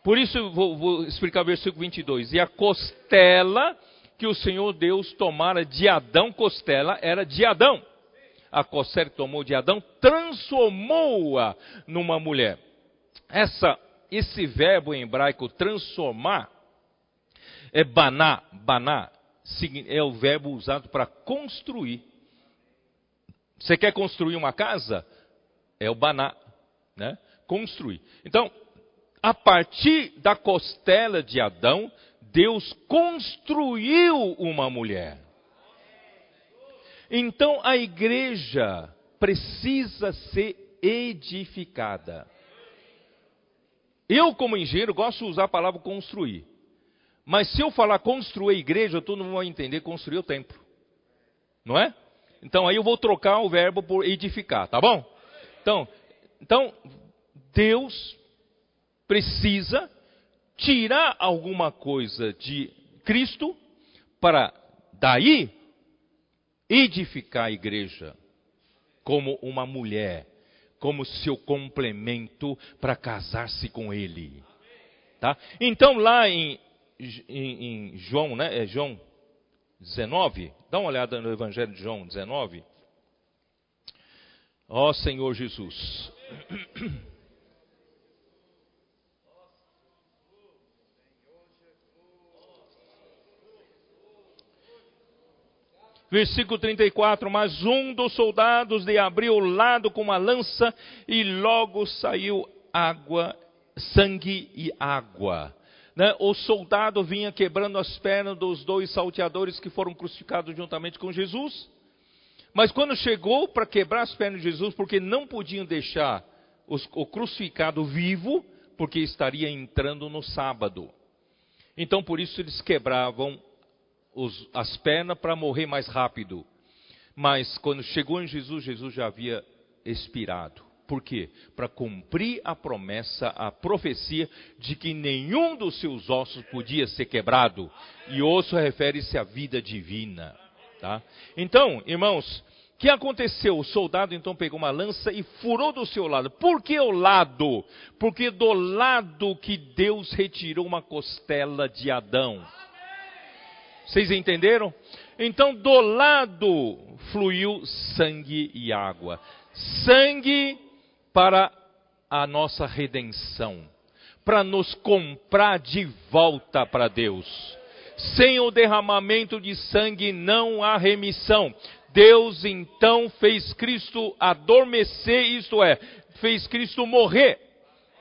Por isso, vou, vou explicar o versículo 22. E a costela que o Senhor Deus tomara de Adão, costela era de Adão. A costela que tomou de Adão, transformou-a numa mulher. Essa, esse verbo em hebraico, transformar, é baná. Baná é o verbo usado para construir. Você quer construir uma casa? É o baná, né? Construir. Então, a partir da costela de Adão, Deus construiu uma mulher. Então a igreja precisa ser edificada. Eu, como engenheiro, gosto de usar a palavra construir. Mas se eu falar construir igreja, todo mundo vai entender construir o templo. Não é? Então aí eu vou trocar o verbo por edificar, tá bom? Então, então Deus precisa tirar alguma coisa de Cristo para daí edificar a igreja como uma mulher, como seu complemento para casar-se com ele. Tá? Então lá em em, em João, né? É João 19. Dá uma olhada no Evangelho de João 19. Ó Senhor Jesus. Versículo 34: Mas um dos soldados lhe abriu o lado com uma lança, e logo saiu água, sangue e água né, o soldado vinha quebrando as pernas dos dois salteadores que foram crucificados juntamente com Jesus. Mas quando chegou para quebrar as pernas de Jesus, porque não podiam deixar os, o crucificado vivo, porque estaria entrando no sábado. Então por isso eles quebravam os, as pernas para morrer mais rápido. Mas quando chegou em Jesus, Jesus já havia expirado. Por quê? Para cumprir a promessa, a profecia de que nenhum dos seus ossos podia ser quebrado. E osso refere-se à vida divina. Tá? Então, irmãos, o que aconteceu? O soldado então pegou uma lança e furou do seu lado. Por que o lado? Porque do lado que Deus retirou uma costela de Adão. Vocês entenderam? Então, do lado fluiu sangue e água. Sangue para a nossa redenção, para nos comprar de volta para Deus. Sem o derramamento de sangue não há remissão. Deus então fez Cristo adormecer, isto é, fez Cristo morrer.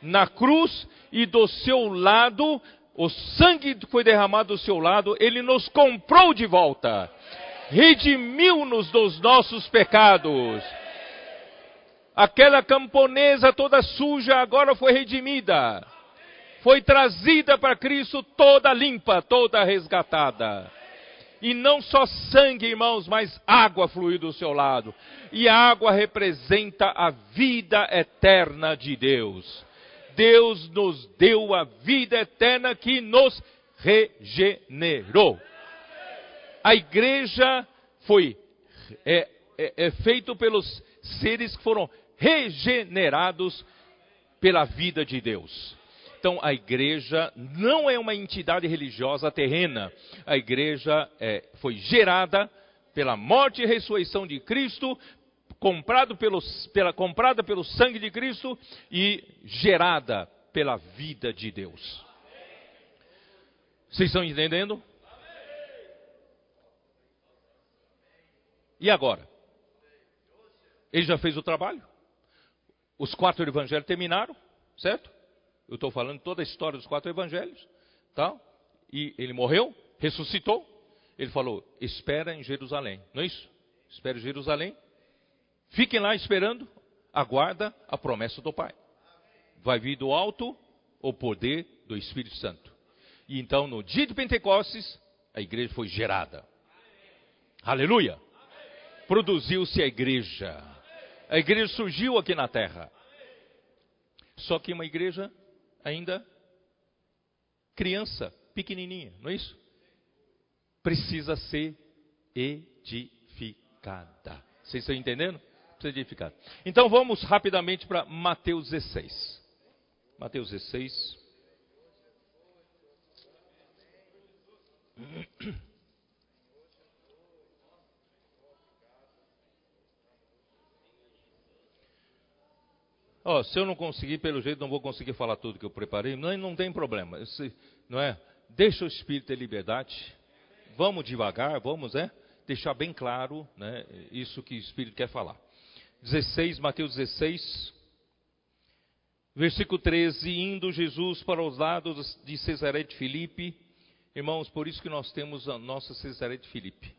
na cruz e do seu lado, o sangue foi derramado do seu lado, ele nos comprou de volta, redimiu-nos dos nossos pecados. Aquela camponesa toda suja agora foi redimida, foi trazida para Cristo toda limpa, toda resgatada. E não só sangue, irmãos, mas água fluiu do seu lado. E a água representa a vida eterna de Deus. Deus nos deu a vida eterna que nos regenerou. A igreja foi é, é, é feito pelos seres que foram regenerados pela vida de Deus. Então, a igreja não é uma entidade religiosa terrena. A igreja é, foi gerada pela morte e ressurreição de Cristo, comprado pelo, pela, comprada pelo sangue de Cristo e gerada pela vida de Deus. Vocês estão entendendo? E agora? Ele já fez o trabalho? Os quatro evangelhos terminaram, certo? Eu estou falando toda a história dos quatro evangelhos, tá? E ele morreu, ressuscitou. Ele falou: espera em Jerusalém, não é isso? Espera em Jerusalém. Fiquem lá esperando, aguarda a promessa do Pai. Vai vir do alto o poder do Espírito Santo. E então, no dia de Pentecostes, a igreja foi gerada. Aleluia! Produziu-se a igreja. A igreja surgiu aqui na terra. Só que uma igreja ainda criança, pequenininha, não é isso? Precisa ser edificada. Vocês estão entendendo? Precisa edificada. Então vamos rapidamente para Mateus 16. Mateus 16. Oh, se eu não conseguir, pelo jeito, não vou conseguir falar tudo que eu preparei. Não, não tem problema. Se, não é? Deixa o Espírito ter liberdade. Vamos devagar, vamos, é? Deixar bem claro, né? Isso que o Espírito quer falar. 16, Mateus 16, versículo 13. Indo Jesus para os lados de Cesaré de Filipe. Irmãos, por isso que nós temos a nossa Cesaré de Filipe.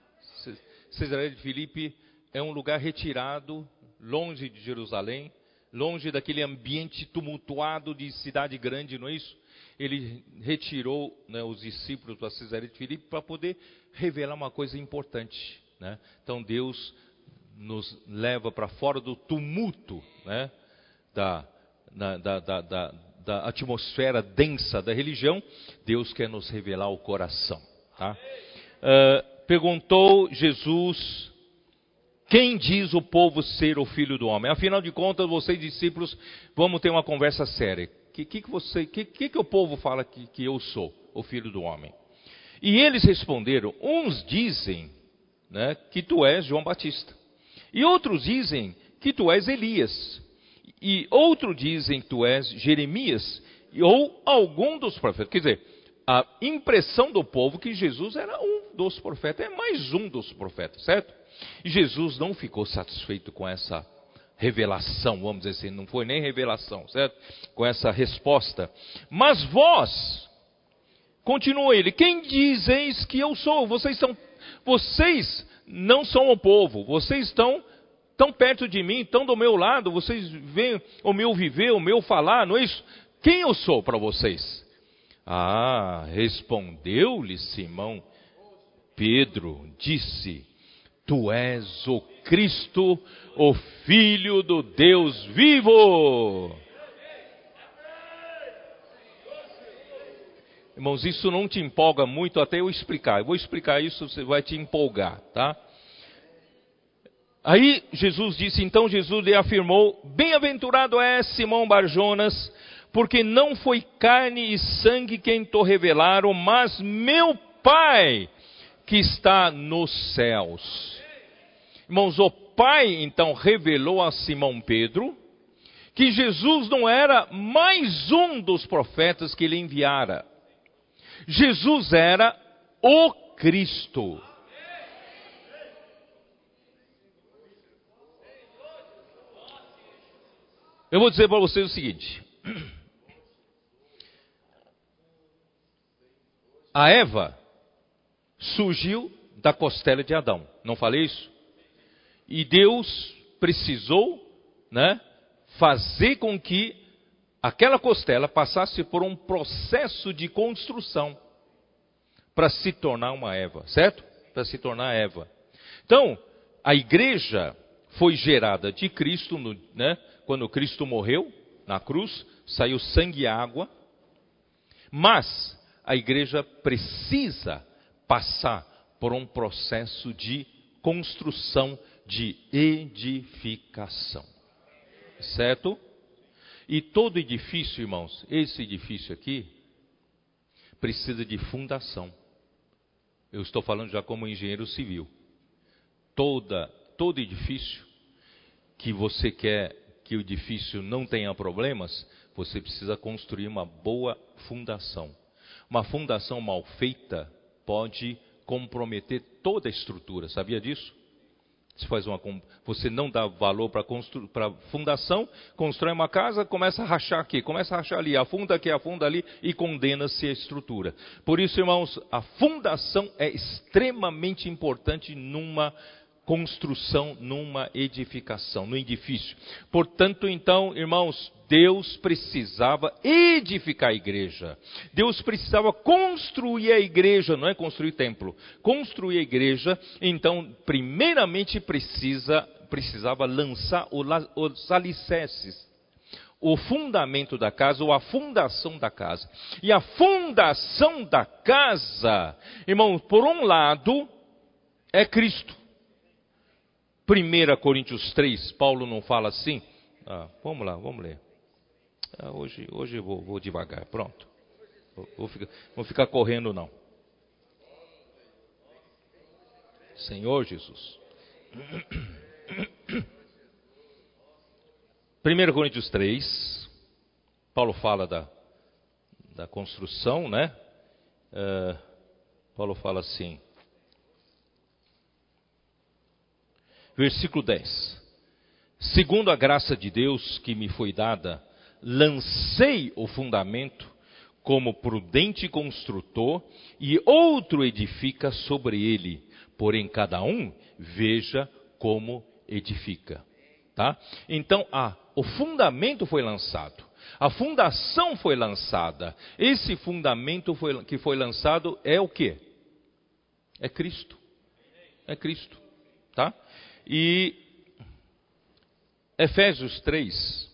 Cesaré de Filipe é um lugar retirado, longe de Jerusalém longe daquele ambiente tumultuado de cidade grande, não é isso? Ele retirou né, os discípulos para Cesareia de Filipe para poder revelar uma coisa importante. Né? Então Deus nos leva para fora do tumulto né, da, da, da, da, da atmosfera densa da religião. Deus quer nos revelar o coração. Tá? Uh, perguntou Jesus quem diz o povo ser o filho do homem? Afinal de contas, vocês discípulos, vamos ter uma conversa séria. O que, que, que, você, que, que, que o povo fala que, que eu sou, o filho do homem? E eles responderam: uns dizem né, que tu és João Batista, e outros dizem que tu és Elias, e outros dizem que tu és Jeremias, ou algum dos profetas. Quer dizer, a impressão do povo que Jesus era um dos profetas, é mais um dos profetas, certo? Jesus não ficou satisfeito com essa revelação, vamos dizer assim, não foi nem revelação, certo? Com essa resposta. Mas vós, continua ele, quem dizeis que eu sou? Vocês são, vocês não são o povo, vocês estão tão perto de mim, estão do meu lado, vocês veem o meu viver, o meu falar, não é isso? Quem eu sou para vocês? Ah, respondeu-lhe Simão Pedro, disse: Tu és o Cristo, o Filho do Deus vivo. Irmãos, isso não te empolga muito até eu explicar. Eu vou explicar isso, você vai te empolgar, tá? Aí Jesus disse, então Jesus lhe afirmou: Bem-aventurado é Simão Barjonas, porque não foi carne e sangue quem te revelaram, mas meu Pai que está nos céus. Irmãos, o Pai então revelou a Simão Pedro que Jesus não era mais um dos profetas que ele enviara. Jesus era o Cristo. Eu vou dizer para vocês o seguinte: a Eva surgiu da costela de Adão, não falei isso? E Deus precisou, né, fazer com que aquela costela passasse por um processo de construção para se tornar uma Eva, certo? Para se tornar Eva. Então, a igreja foi gerada de Cristo, no, né? quando Cristo morreu na cruz, saiu sangue e água, mas a igreja precisa passar por um processo de construção, de edificação. Certo? E todo edifício, irmãos, esse edifício aqui, precisa de fundação. Eu estou falando já como engenheiro civil. Toda, todo edifício que você quer que o edifício não tenha problemas, você precisa construir uma boa fundação. Uma fundação mal feita pode comprometer toda a estrutura. Sabia disso? Você, faz uma, você não dá valor para a fundação, constrói uma casa, começa a rachar aqui, começa a rachar ali, afunda aqui, afunda ali e condena-se a estrutura. Por isso, irmãos, a fundação é extremamente importante numa construção, numa edificação, no edifício. Portanto, então, irmãos, Deus precisava edificar a igreja. Deus precisava construir a igreja, não é construir templo. Construir a igreja, então, primeiramente precisa, precisava lançar os alicerces o fundamento da casa ou a fundação da casa. E a fundação da casa, irmão, por um lado, é Cristo. 1 Coríntios 3, Paulo não fala assim? Ah, vamos lá, vamos ler. Ah, hoje hoje eu vou, vou devagar, pronto. Vou, vou, ficar, vou ficar correndo não. Senhor Jesus. 1 Coríntios 3, Paulo fala da, da construção, né? Uh, Paulo fala assim. Versículo 10. Segundo a graça de Deus que me foi dada, lancei o fundamento como prudente construtor, e outro edifica sobre ele. Porém, cada um veja como edifica. Tá? Então, o fundamento foi lançado. A fundação foi lançada. Esse fundamento foi, que foi lançado é o que? É Cristo. É Cristo. Tá? E Efésios 3.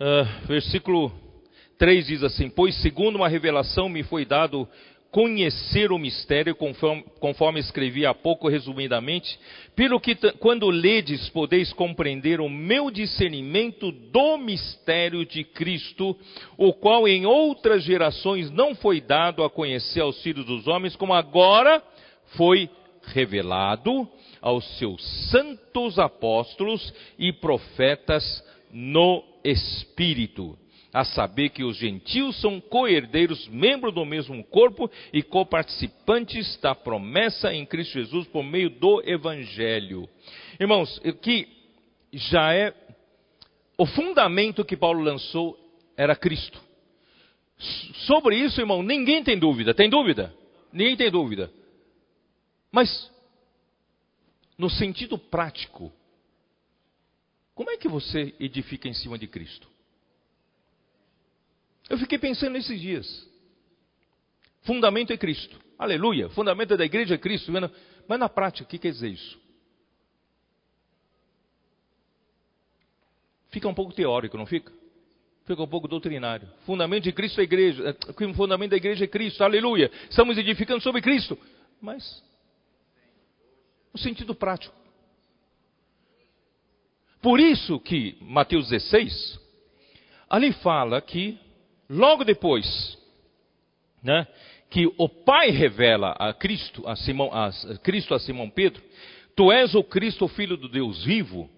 Uh, versículo 3 diz assim: Pois segundo uma revelação me foi dado conhecer o mistério, conforme, conforme escrevi há pouco resumidamente, pelo que quando ledes podeis compreender o meu discernimento do mistério de Cristo, o qual em outras gerações não foi dado a conhecer aos filhos dos homens, como agora foi revelado aos seus santos apóstolos e profetas no Espírito a saber que os gentios são co-herdeiros, membros do mesmo corpo e coparticipantes da promessa em Cristo Jesus por meio do Evangelho. Irmãos, que já é o fundamento que Paulo lançou era Cristo. Sobre isso, irmão, ninguém tem dúvida. Tem dúvida? Ninguém tem dúvida. Mas, no sentido prático, como é que você edifica em cima de Cristo? Eu fiquei pensando nesses dias. Fundamento é Cristo. Aleluia. Fundamento da igreja é Cristo. Mas na prática, o que quer dizer isso? Fica um pouco teórico, não fica? Fica um pouco doutrinário. Fundamento de Cristo é a igreja. É, o fundamento da igreja é Cristo. Aleluia. Estamos edificando sobre Cristo. Mas, no sentido prático. Por isso que Mateus 16, ali fala que Logo depois, né, que o Pai revela a Cristo a Simão, a Cristo a Simão Pedro, tu és o Cristo, o Filho do Deus vivo.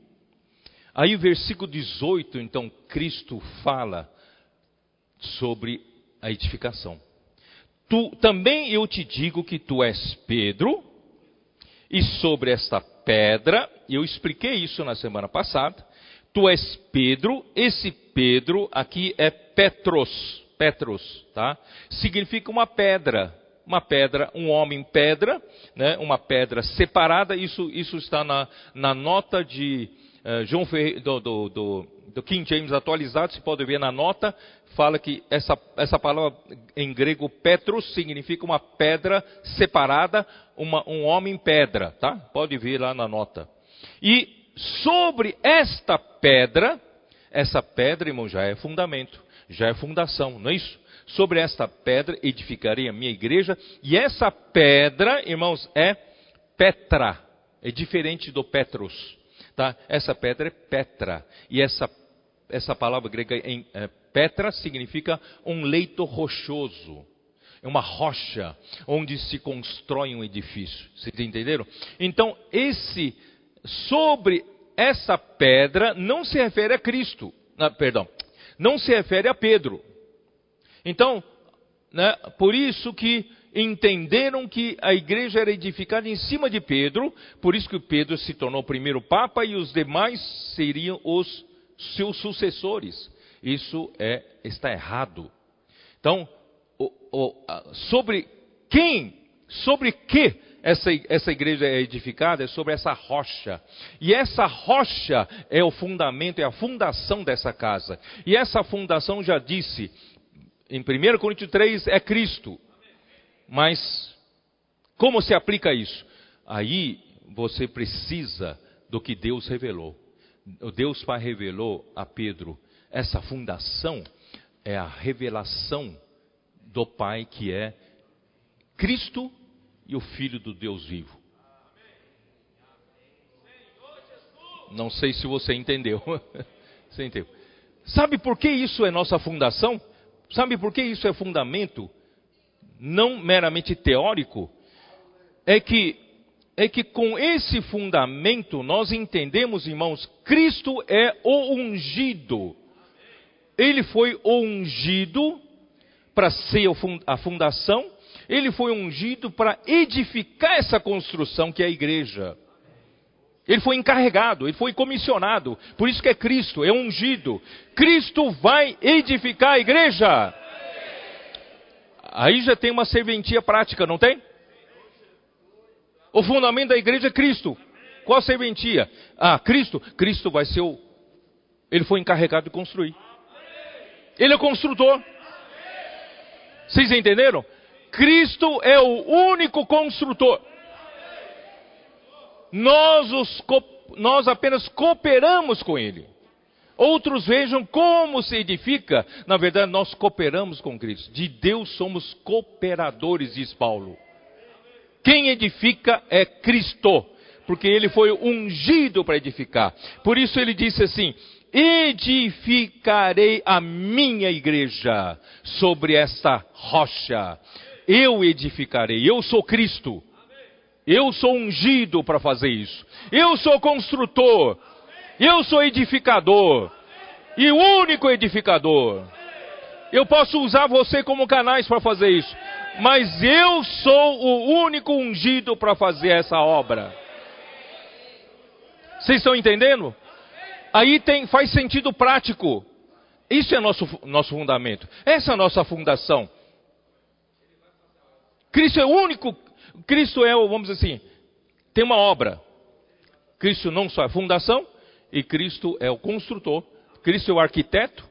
Aí, versículo 18, então, Cristo fala sobre a edificação. Tu, também eu te digo que tu és Pedro, e sobre esta pedra, eu expliquei isso na semana passada. Tu és Pedro, esse Pedro aqui é Petros, Petros, tá? Significa uma pedra, uma pedra, um homem pedra, né? uma pedra separada, isso, isso está na, na nota de uh, João Ferreira, do, do, do, do King James atualizado, se pode ver na nota, fala que essa, essa palavra em grego Petros significa uma pedra separada, uma, um homem pedra, tá? Pode ver lá na nota. E sobre esta pedra, essa pedra, irmão, já é fundamento, já é fundação, não é isso? Sobre esta pedra edificarei a minha igreja, e essa pedra, irmãos, é Petra, é diferente do Petros, tá? Essa pedra é Petra, e essa essa palavra grega em é, Petra significa um leito rochoso. É uma rocha onde se constrói um edifício. Vocês entenderam? Então, esse sobre essa pedra não se refere a Cristo. Não, perdão, não se refere a Pedro. Então, né, por isso que entenderam que a igreja era edificada em cima de Pedro, por isso que Pedro se tornou o primeiro papa e os demais seriam os seus sucessores. Isso é, está errado. Então, o, o, sobre quem, sobre que essa, essa igreja é edificada? É sobre essa rocha. E essa rocha é o fundamento, é a fundação dessa casa. E essa fundação já disse, em 1 Coríntios 3, é Cristo. Mas, como se aplica isso? Aí você precisa do que Deus revelou. Deus Pai revelou a Pedro essa fundação é a revelação do Pai que é Cristo e o Filho do Deus vivo. Não sei se você entendeu. Entendeu? Sabe por que isso é nossa fundação? Sabe por que isso é fundamento? Não meramente teórico. É que é que com esse fundamento nós entendemos, irmãos, Cristo é o ungido. Ele foi ungido para ser a fundação, ele foi ungido para edificar essa construção que é a igreja. Ele foi encarregado, ele foi comissionado, por isso que é Cristo, é ungido. Cristo vai edificar a igreja. Aí já tem uma serventia prática, não tem? O fundamento da igreja é Cristo. Qual a serventia? Ah, Cristo. Cristo vai ser o. Ele foi encarregado de construir. Ele é o construtor. Vocês entenderam? Cristo é o único construtor. Nós, os, nós apenas cooperamos com Ele. Outros vejam como se edifica. Na verdade, nós cooperamos com Cristo. De Deus somos cooperadores, diz Paulo. Quem edifica é Cristo, porque ele foi ungido para edificar. Por isso ele disse assim: edificarei a minha igreja sobre esta rocha. Eu edificarei, eu sou Cristo. Eu sou ungido para fazer isso. Eu sou construtor. Eu sou edificador. E o único edificador. Eu posso usar você como canais para fazer isso. Mas eu sou o único ungido para fazer essa obra. Vocês estão entendendo? Aí tem, faz sentido prático. Isso é nosso, nosso fundamento. Essa é a nossa fundação. Cristo é o único. Cristo é vamos dizer assim, tem uma obra. Cristo não só é a fundação, e Cristo é o construtor. Cristo é o arquiteto.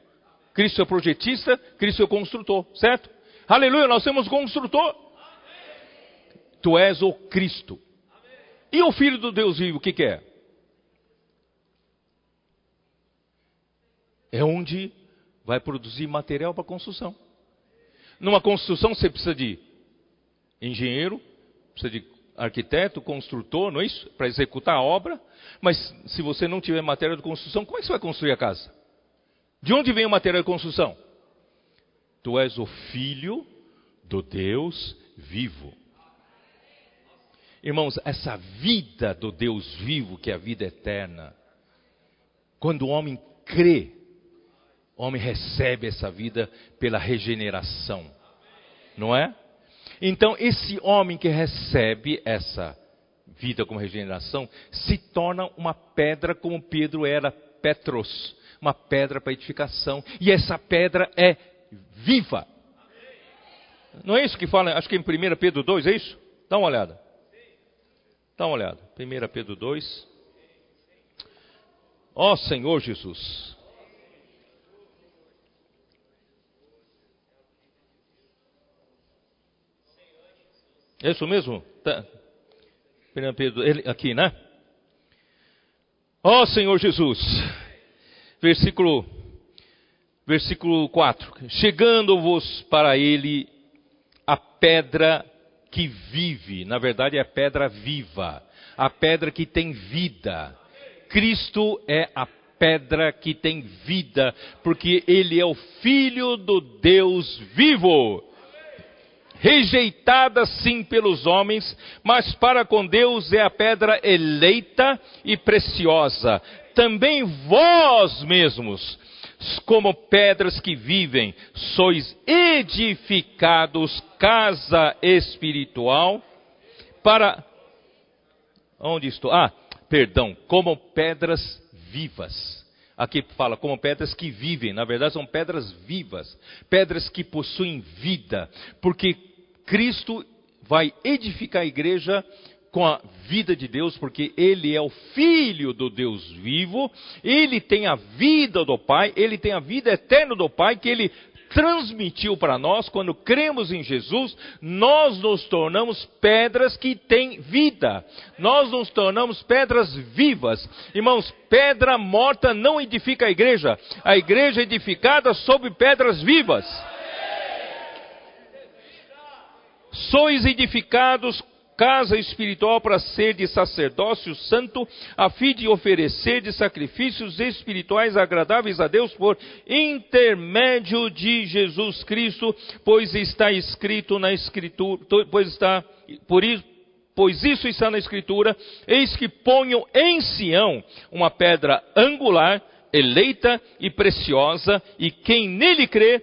Cristo é o projetista. Cristo é o construtor, certo? Aleluia, nós temos construtor. Tu és o Cristo. E o Filho do Deus vivo, o que, que é? é onde vai produzir material para construção. Numa construção você precisa de engenheiro, precisa de arquiteto, construtor, não é isso? Para executar a obra. Mas se você não tiver matéria de construção, como é que você vai construir a casa? De onde vem o material de construção? Tu és o filho do Deus vivo. Irmãos, essa vida do Deus vivo, que é a vida eterna, quando o homem crê o homem recebe essa vida pela regeneração. Não é? Então, esse homem que recebe essa vida como regeneração, se torna uma pedra como Pedro era, Petros, uma pedra para edificação. E essa pedra é viva. Não é isso que fala, acho que em 1 Pedro 2, é isso? Dá uma olhada. Dá uma olhada. 1 Pedro 2. Ó oh, Senhor Jesus. É isso mesmo? Tá. 1 Pedro, aqui, né? Ó oh, Senhor Jesus. Versículo, versículo 4. Chegando-vos para ele a pedra que vive, na verdade é a pedra viva, a pedra que tem vida. Cristo é a pedra que tem vida, porque ele é o filho do Deus vivo. Rejeitada sim pelos homens, mas para com Deus é a pedra eleita e preciosa. Também vós mesmos, como pedras que vivem, sois edificados casa espiritual para onde estou? Ah, perdão, como pedras vivas. Aqui fala como pedras que vivem, na verdade são pedras vivas, pedras que possuem vida, porque Cristo vai edificar a igreja com a vida de Deus, porque Ele é o Filho do Deus vivo, Ele tem a vida do Pai, Ele tem a vida eterna do Pai, que Ele transmitiu para nós, quando cremos em Jesus, nós nos tornamos pedras que têm vida. Nós nos tornamos pedras vivas. Irmãos, pedra morta não edifica a igreja. A igreja é edificada sobre pedras vivas. Sois edificados casa espiritual para ser de sacerdócio santo, a fim de oferecer de sacrifícios espirituais agradáveis a Deus por intermédio de Jesus Cristo, pois está escrito na escritura, pois está por isso Pois isso está na Escritura: eis que ponho em Sião uma pedra angular, eleita e preciosa, e quem nele crê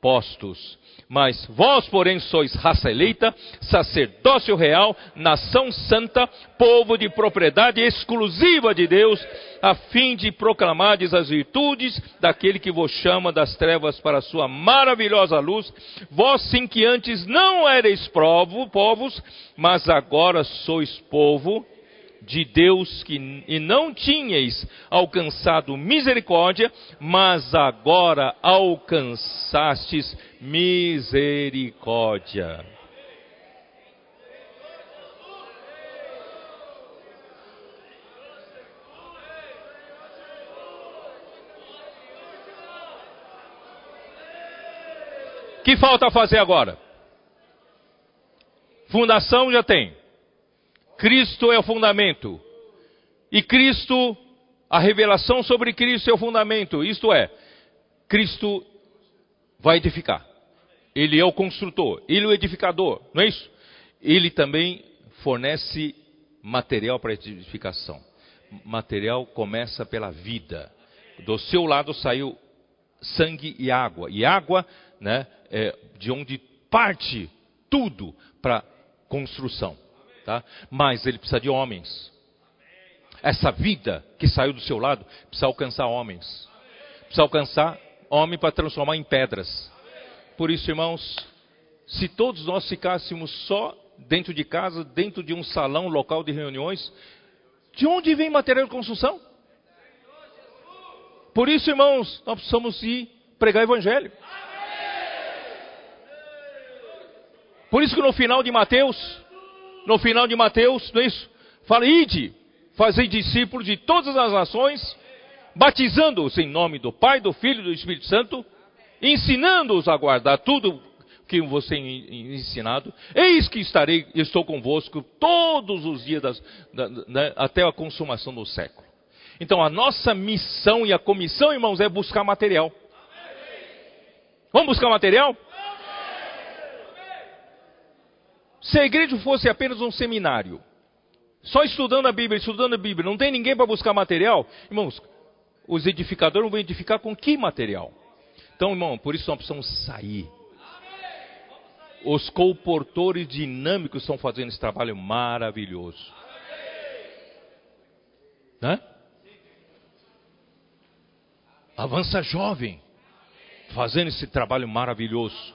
postos. Mas vós, porém, sois raça eleita, sacerdócio real, nação santa, povo de propriedade exclusiva de Deus, a fim de proclamardes as virtudes daquele que vos chama das trevas para a sua maravilhosa luz. Vós sim que antes não erais provo, povos, mas agora sois povo de Deus que, e não tinhais alcançado misericórdia, mas agora alcançastes misericórdia. que falta fazer agora? Fundação já tem. Cristo é o fundamento. E Cristo, a revelação sobre Cristo é o fundamento. Isto é, Cristo vai edificar. Ele é o construtor, ele é o edificador, não é isso? Ele também fornece material para edificação. Material começa pela vida. Do seu lado saiu sangue e água. E água, né, é de onde parte tudo para construção tá? mas ele precisa de homens. Essa vida que saiu do seu lado precisa alcançar homens. Precisa alcançar homem para transformar em pedras. Por isso, irmãos, se todos nós ficássemos só dentro de casa, dentro de um salão local de reuniões, de onde vem material de construção? Por isso, irmãos, nós precisamos ir pregar o evangelho. Por isso que no final de Mateus, no final de Mateus, não é isso? Fala, ide, fazei discípulos de todas as nações, batizando-os em nome do Pai, do Filho e do Espírito Santo, ensinando-os a guardar tudo que você ensinado. Eis que estarei, estou convosco todos os dias das, da, da, até a consumação do século. Então a nossa missão e a comissão, irmãos, é buscar material. Vamos buscar material? Se a igreja fosse apenas um seminário, só estudando a Bíblia, estudando a Bíblia, não tem ninguém para buscar material, irmãos, os edificadores vão edificar com que material? Então, irmão, por isso nós precisamos sair. Os comportores dinâmicos estão fazendo esse trabalho maravilhoso. Né? Avança jovem, fazendo esse trabalho maravilhoso,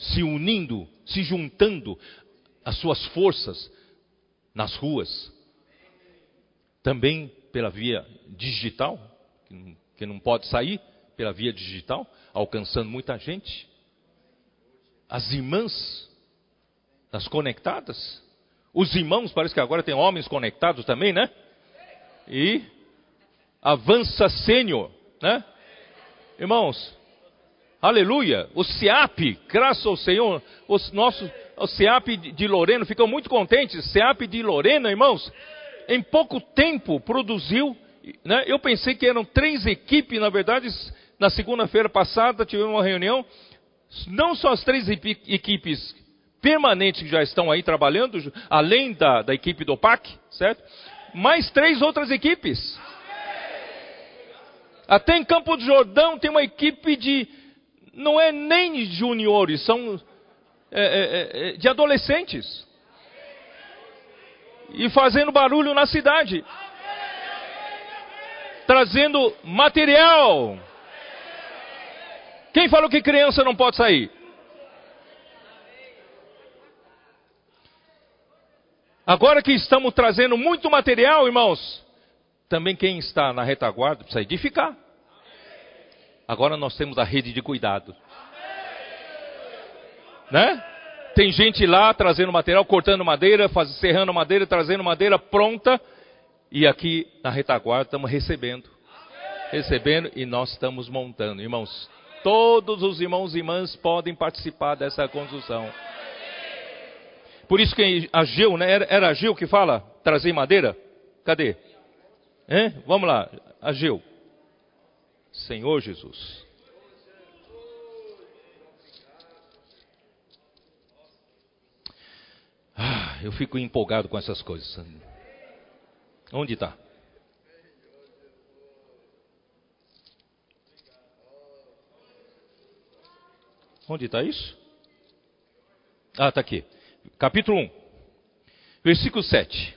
se unindo, se juntando as suas forças nas ruas, também pela via digital, que não pode sair, pela via digital, alcançando muita gente. As irmãs, as conectadas. Os irmãos, parece que agora tem homens conectados também, né? E avança sênior, né? Irmãos, aleluia. O SEAP, graças ao Senhor, os nossos, o SEAP de Lorena, ficam muito contentes. SEAP de Lorena, irmãos, em pouco tempo produziu, né? Eu pensei que eram três equipes, na verdade, na segunda-feira passada tivemos uma reunião, não só as três equipes permanentes que já estão aí trabalhando, além da, da equipe do PAC, certo? Mais três outras equipes. Até em Campo do Jordão tem uma equipe de, não é nem juniores, são é, é, é, de adolescentes. E fazendo barulho na cidade. Trazendo material quem falou que criança não pode sair? Agora que estamos trazendo muito material, irmãos, também quem está na retaguarda precisa edificar. Agora nós temos a rede de cuidado. Né? Tem gente lá trazendo material, cortando madeira, faz, serrando madeira, trazendo madeira pronta. E aqui na retaguarda estamos recebendo. Recebendo e nós estamos montando. Irmãos, Todos os irmãos e irmãs podem participar dessa construção. Por isso que Ageu, né? Era, era Ageu que fala trazer madeira? Cadê? Hein? Vamos lá, Ageu. Senhor Jesus. Ah, eu fico empolgado com essas coisas. Onde está? Onde está isso? Ah, está aqui. Capítulo 1, versículo 7.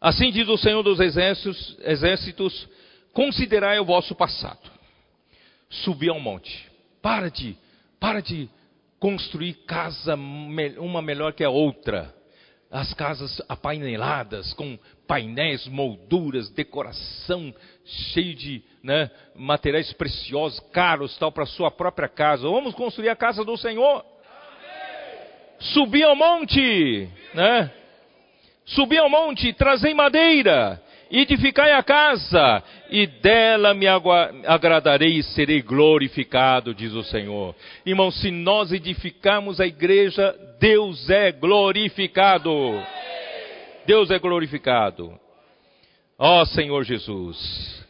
Assim diz o Senhor dos exércitos, exércitos considerai o vosso passado. Subi ao monte. Para de, para de construir casa uma melhor que a outra. As casas apaineladas, com painéis, molduras, decoração cheio de né, materiais preciosos, caros, tal, para sua própria casa. Vamos construir a casa do Senhor. Subir ao monte, né? Subir ao monte, trazei madeira, edificai a casa, e dela me agradarei e serei glorificado, diz o Senhor. Irmão, se nós edificarmos a igreja, Deus é glorificado. Deus é glorificado. Ó oh, Senhor Jesus.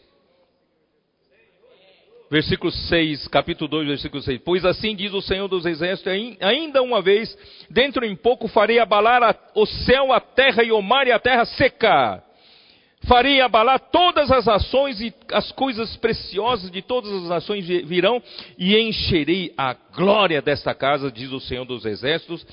Versículo 6, capítulo 2, versículo 6. Pois assim diz o Senhor dos Exércitos: ainda uma vez, dentro em pouco farei abalar o céu, a terra e o mar e a terra seca. Farei abalar todas as ações e as coisas preciosas de todas as nações virão e encherei a glória desta casa, diz o Senhor dos Exércitos.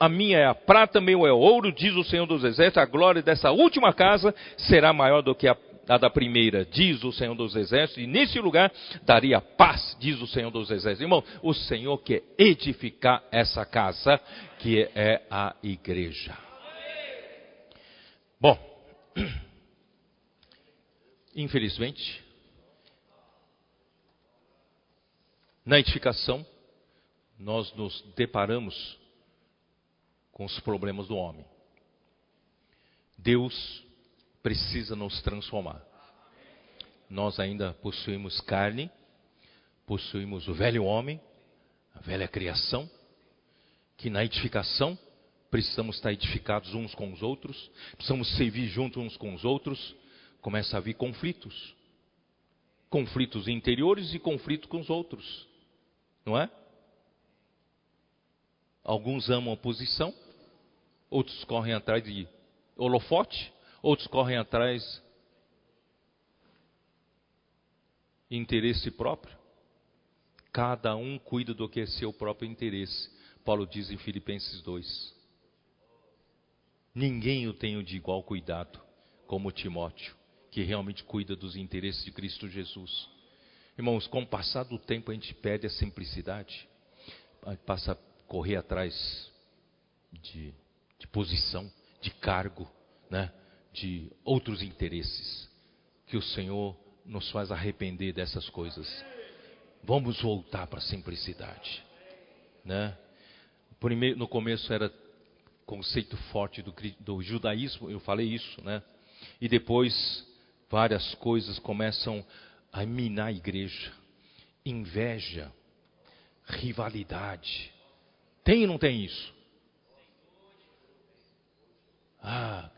A minha é a prata, meu é o ouro, diz o Senhor dos Exércitos. A glória dessa última casa será maior do que a a da primeira, diz o Senhor dos Exércitos, e nesse lugar daria paz, diz o Senhor dos Exércitos. Irmão, o Senhor quer edificar essa casa, que é a igreja. Bom, infelizmente, na edificação, nós nos deparamos com os problemas do homem. Deus precisa nos transformar. Nós ainda possuímos carne, possuímos o velho homem, a velha criação, que na edificação precisamos estar edificados uns com os outros, precisamos servir juntos uns com os outros, começa a haver conflitos. Conflitos interiores e conflitos com os outros. Não é? Alguns amam a posição, outros correm atrás de holofote, outros correm atrás de interesse próprio. Cada um cuida do que é seu próprio interesse. Paulo diz em Filipenses 2. Ninguém o tem de igual cuidado, como Timóteo, que realmente cuida dos interesses de Cristo Jesus. Irmãos, com o passar do tempo a gente perde a simplicidade, passa a correr atrás de, de posição, de cargo, né? de outros interesses. Que o Senhor nos faz arrepender dessas coisas. Vamos voltar para a simplicidade. Né? Primeiro, no começo era conceito forte do, do judaísmo, eu falei isso, né? E depois várias coisas começam a minar a igreja. Inveja, rivalidade. Tem ou não tem isso? Ah,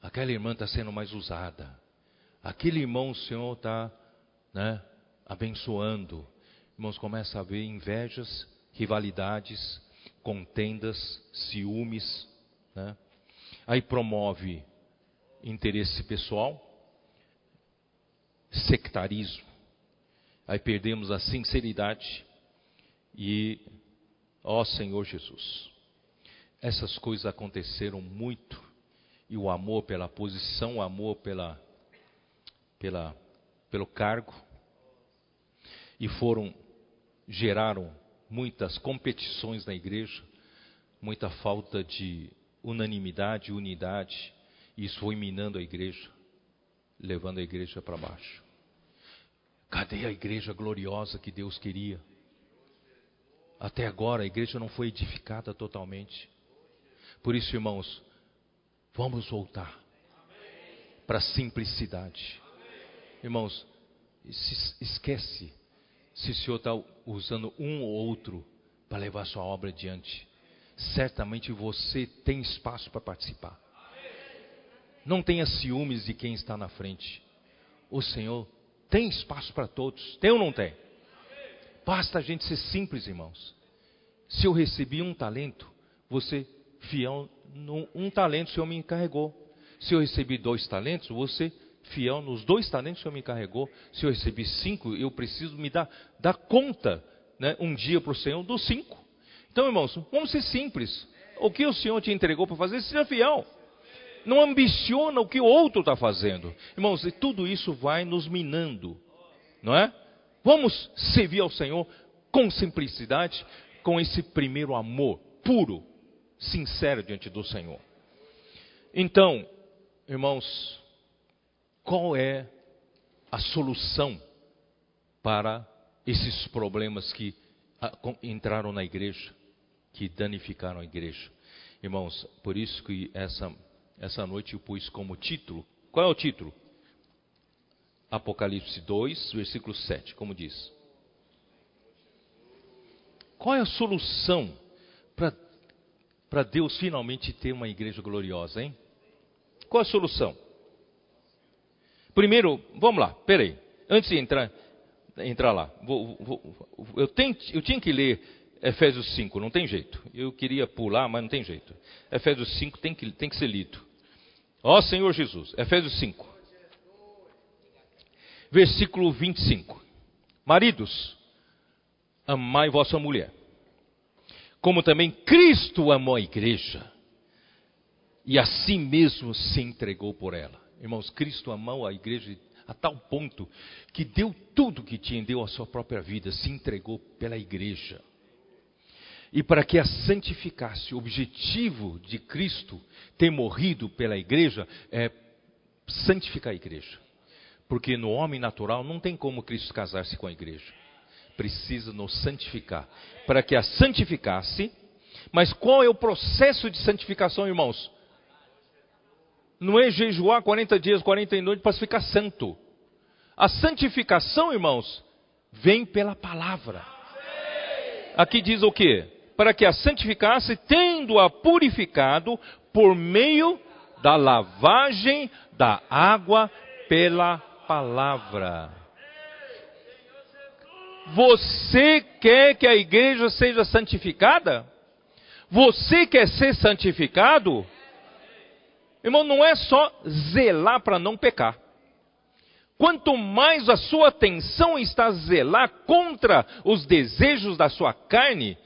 aquela irmã está sendo mais usada. Aquele irmão o Senhor está né, abençoando. Irmãos, começa a haver invejas, rivalidades, contendas, ciúmes, né? aí promove interesse pessoal, sectarismo, aí perdemos a sinceridade e, ó Senhor Jesus, essas coisas aconteceram muito e o amor pela posição, o amor pela, pela, pelo cargo e foram geraram muitas competições na igreja, muita falta de unanimidade, unidade, e isso foi minando a igreja, levando a igreja para baixo. Cadê a igreja gloriosa que Deus queria? Até agora a igreja não foi edificada totalmente. Por isso, irmãos, vamos voltar para a simplicidade. Irmãos, esquece se o Senhor está usando um ou outro para levar sua obra adiante, certamente você tem espaço para participar. Não tenha ciúmes de quem está na frente. O Senhor tem espaço para todos. Tem ou não tem? Basta a gente ser simples, irmãos. Se eu recebi um talento, você fiel num um talento o Senhor me encarregou. Se eu recebi dois talentos, você fiel nos dois talentos o Senhor me encarregou. Se eu recebi cinco, eu preciso me dar, dar conta, né, um dia para o Senhor, dos cinco. Então, irmãos, vamos ser simples. O que o Senhor te entregou para fazer, seja fiel. Não ambiciona o que o outro está fazendo. Irmãos, e tudo isso vai nos minando, não é? Vamos servir ao Senhor com simplicidade, com esse primeiro amor puro, sincero diante do Senhor. Então, irmãos, qual é a solução para esses problemas que entraram na igreja, que danificaram a igreja? Irmãos, por isso que essa, essa noite eu pus como título. Qual é o título? Apocalipse 2, versículo 7, como diz. Qual é a solução para Deus finalmente ter uma igreja gloriosa, hein? Qual é a solução? Primeiro, vamos lá, peraí. Antes de entrar, entrar lá, vou, vou, eu, tenho, eu tinha que ler Efésios 5, não tem jeito. Eu queria pular, mas não tem jeito. Efésios 5 tem que, tem que ser lido. Ó Senhor Jesus, Efésios 5, versículo 25. Maridos, amai vossa mulher, como também Cristo amou a igreja, e assim mesmo se entregou por ela Irmãos, Cristo amou a igreja a tal ponto que deu tudo que tinha, deu a sua própria vida, se entregou pela igreja. E para que a santificasse, o objetivo de Cristo ter morrido pela igreja é santificar a igreja. Porque no homem natural não tem como Cristo casar-se com a igreja. Precisa nos santificar. Para que a santificasse. Mas qual é o processo de santificação, irmãos? não é jejuar 40 dias, 40 noites para ficar santo. A santificação, irmãos, vem pela palavra. Aqui diz o quê? Para que a santificasse, tendo-a purificado por meio da lavagem da água pela palavra. Você quer que a igreja seja santificada? Você quer ser santificado? Irmão, não é só zelar para não pecar. Quanto mais a sua atenção está a zelar contra os desejos da sua carne,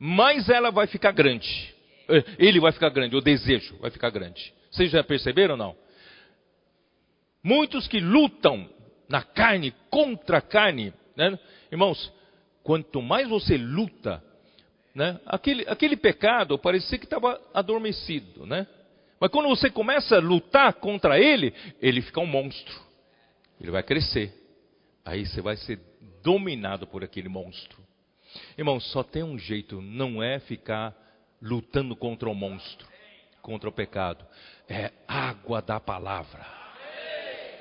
mais ela vai ficar grande. Ele vai ficar grande, o desejo vai ficar grande. Vocês já perceberam ou não? Muitos que lutam na carne, contra a carne, né? irmãos, quanto mais você luta, né? aquele, aquele pecado parecia que estava adormecido, né? Mas quando você começa a lutar contra ele, ele fica um monstro. Ele vai crescer. Aí você vai ser dominado por aquele monstro. Irmão, só tem um jeito, não é ficar lutando contra o monstro, contra o pecado. É água da palavra.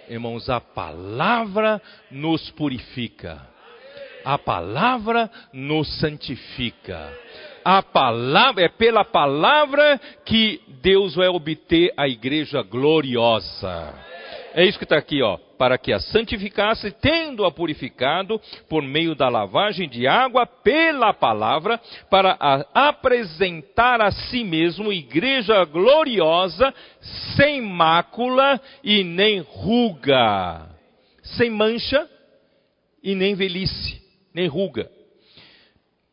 Irmãos, a palavra nos purifica. A palavra nos santifica. A palavra é pela palavra que Deus vai obter a igreja gloriosa. É isso que está aqui, ó. Para que a santificasse, tendo-a purificado por meio da lavagem de água pela palavra, para a apresentar a si mesmo igreja gloriosa, sem mácula e nem ruga, sem mancha e nem velhice, nem ruga,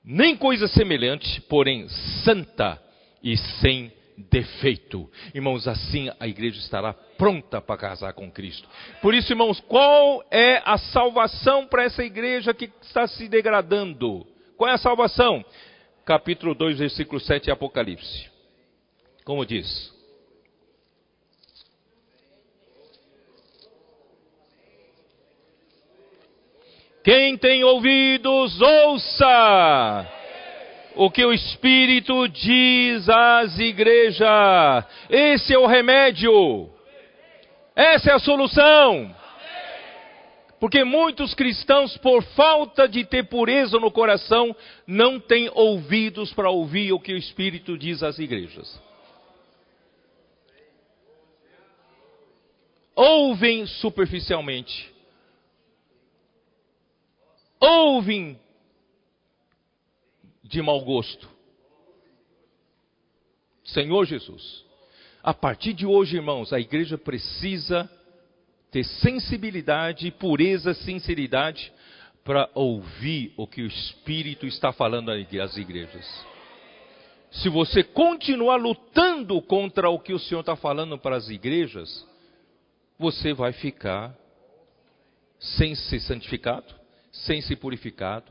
nem coisa semelhante, porém santa e sem defeito. Irmãos, assim a igreja estará pronta para casar com Cristo. Por isso, irmãos, qual é a salvação para essa igreja que está se degradando? Qual é a salvação? Capítulo 2, versículo 7 Apocalipse. Como diz? Quem tem ouvidos, ouça o que o Espírito diz às igrejas. Esse é o remédio. Essa é a solução. Porque muitos cristãos, por falta de ter pureza no coração, não têm ouvidos para ouvir o que o Espírito diz às igrejas. Ouvem superficialmente. Ouvem de mau gosto. Senhor Jesus, a partir de hoje, irmãos, a igreja precisa ter sensibilidade, pureza, sinceridade para ouvir o que o Espírito está falando às igrejas. Se você continuar lutando contra o que o Senhor está falando para as igrejas, você vai ficar sem ser santificado, sem ser purificado,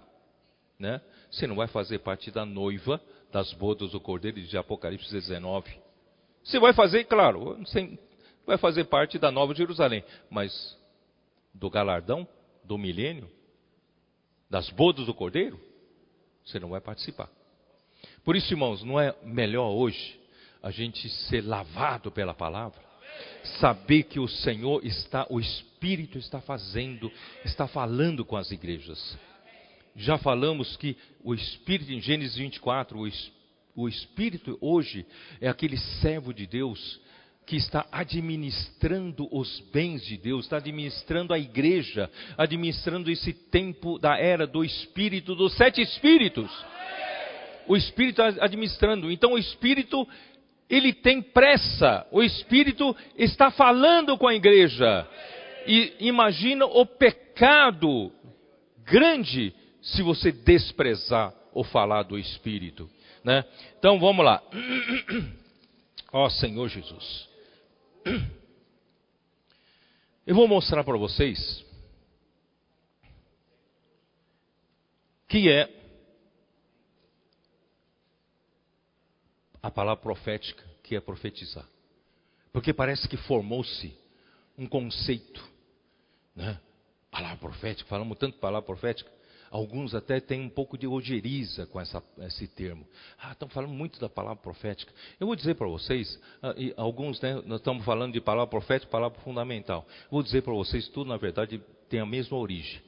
né? Você não vai fazer parte da noiva das bodas do Cordeiro de Apocalipse 19. Você vai fazer, claro, vai fazer parte da Nova Jerusalém, mas do galardão, do milênio, das bodas do Cordeiro, você não vai participar. Por isso, irmãos, não é melhor hoje a gente ser lavado pela palavra? Saber que o Senhor está, o Espírito está fazendo, está falando com as igrejas já falamos que o Espírito, em Gênesis 24, o, Espírito hoje é aquele servo de Deus que está administrando os bens de Deus, está administrando a igreja, administrando esse tempo da era do Espírito, dos sete Espíritos. O Espírito administrando. Então o Espírito, ele tem pressa. O Espírito está falando com a igreja. E imagina o pecado grande se você desprezar ou falar do Espírito. Né? Então vamos lá. Ó oh, Senhor Jesus. Eu vou mostrar para vocês que é a palavra profética, que é profetizar. Porque parece que formou-se um conceito, né? Palavra profética, falamos tanto palavra profética, Alguns até têm um pouco de ojeriza com essa, esse termo. Ah, estão falando muito da palavra profética. Eu vou dizer para vocês, ah, alguns, né, nós estamos falando de palavra profética, palavra fundamental. Vou dizer para vocês, tudo na verdade tem a mesma origem.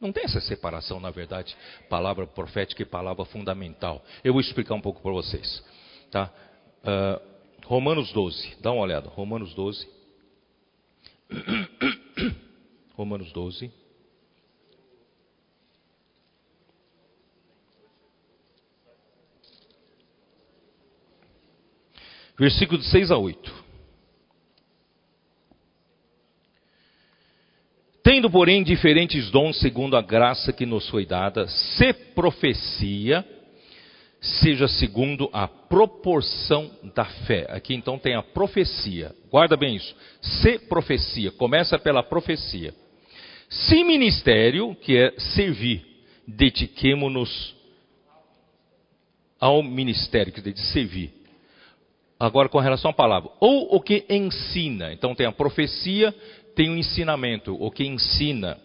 Não tem essa separação, na verdade, palavra profética e palavra fundamental. Eu vou explicar um pouco para vocês. Tá? Uh, Romanos 12, dá uma olhada. Romanos 12. Romanos 12. Versículo de 6 a 8. Tendo, porém, diferentes dons segundo a graça que nos foi dada, se profecia, seja segundo a proporção da fé. Aqui então tem a profecia. Guarda bem isso. Se profecia, começa pela profecia. Se ministério, que é servir, dediquemo-nos ao ministério, que é de servir. Agora com relação à palavra, ou o que ensina. Então tem a profecia, tem um ensinamento, o que ensina.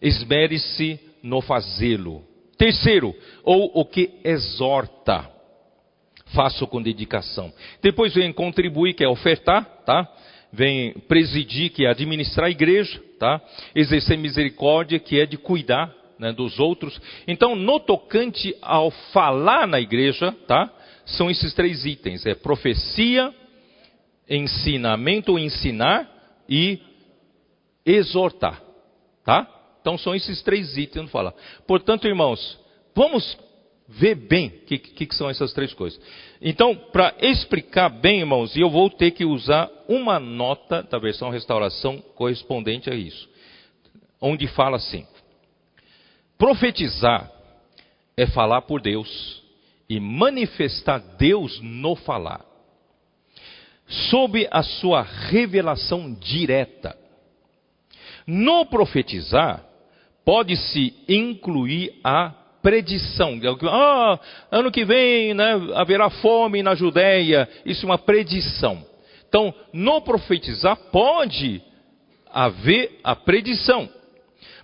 Esmere-se no fazê-lo. Terceiro, ou o que exorta. Faça com dedicação. Depois vem contribuir, que é ofertar, tá? Vem presidir, que é administrar a igreja, tá? Exercer misericórdia, que é de cuidar né, dos outros. Então, no tocante ao falar na igreja, tá? São esses três itens: é profecia, ensinamento ensinar e exortar. Tá? Então são esses três itens fala. Portanto, irmãos, vamos ver bem o que, que, que, são essas três coisas. Então, para explicar bem, irmãos, eu vou ter que usar uma nota da versão restauração correspondente a isso. Onde fala assim: profetizar é falar por Deus e manifestar Deus no falar, sob a sua revelação direta no profetizar, pode-se incluir a predição. Ah, ano que vem né, haverá fome na Judéia. Isso é uma predição. Então, no profetizar pode haver a predição.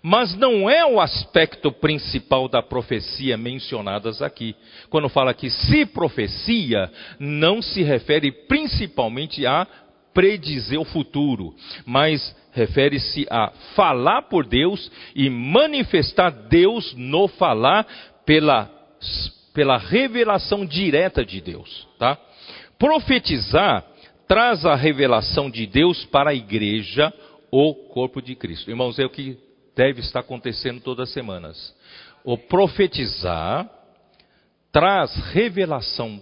Mas não é o aspecto principal da profecia mencionadas aqui. Quando fala que se profecia, não se refere principalmente a predizer o futuro, mas refere-se a falar por Deus e manifestar Deus no falar pela, pela revelação direta de Deus. Tá? Profetizar traz a revelação de Deus para a igreja, o corpo de Cristo. Irmãos, é o que deve estar acontecendo todas as semanas. O profetizar traz revelação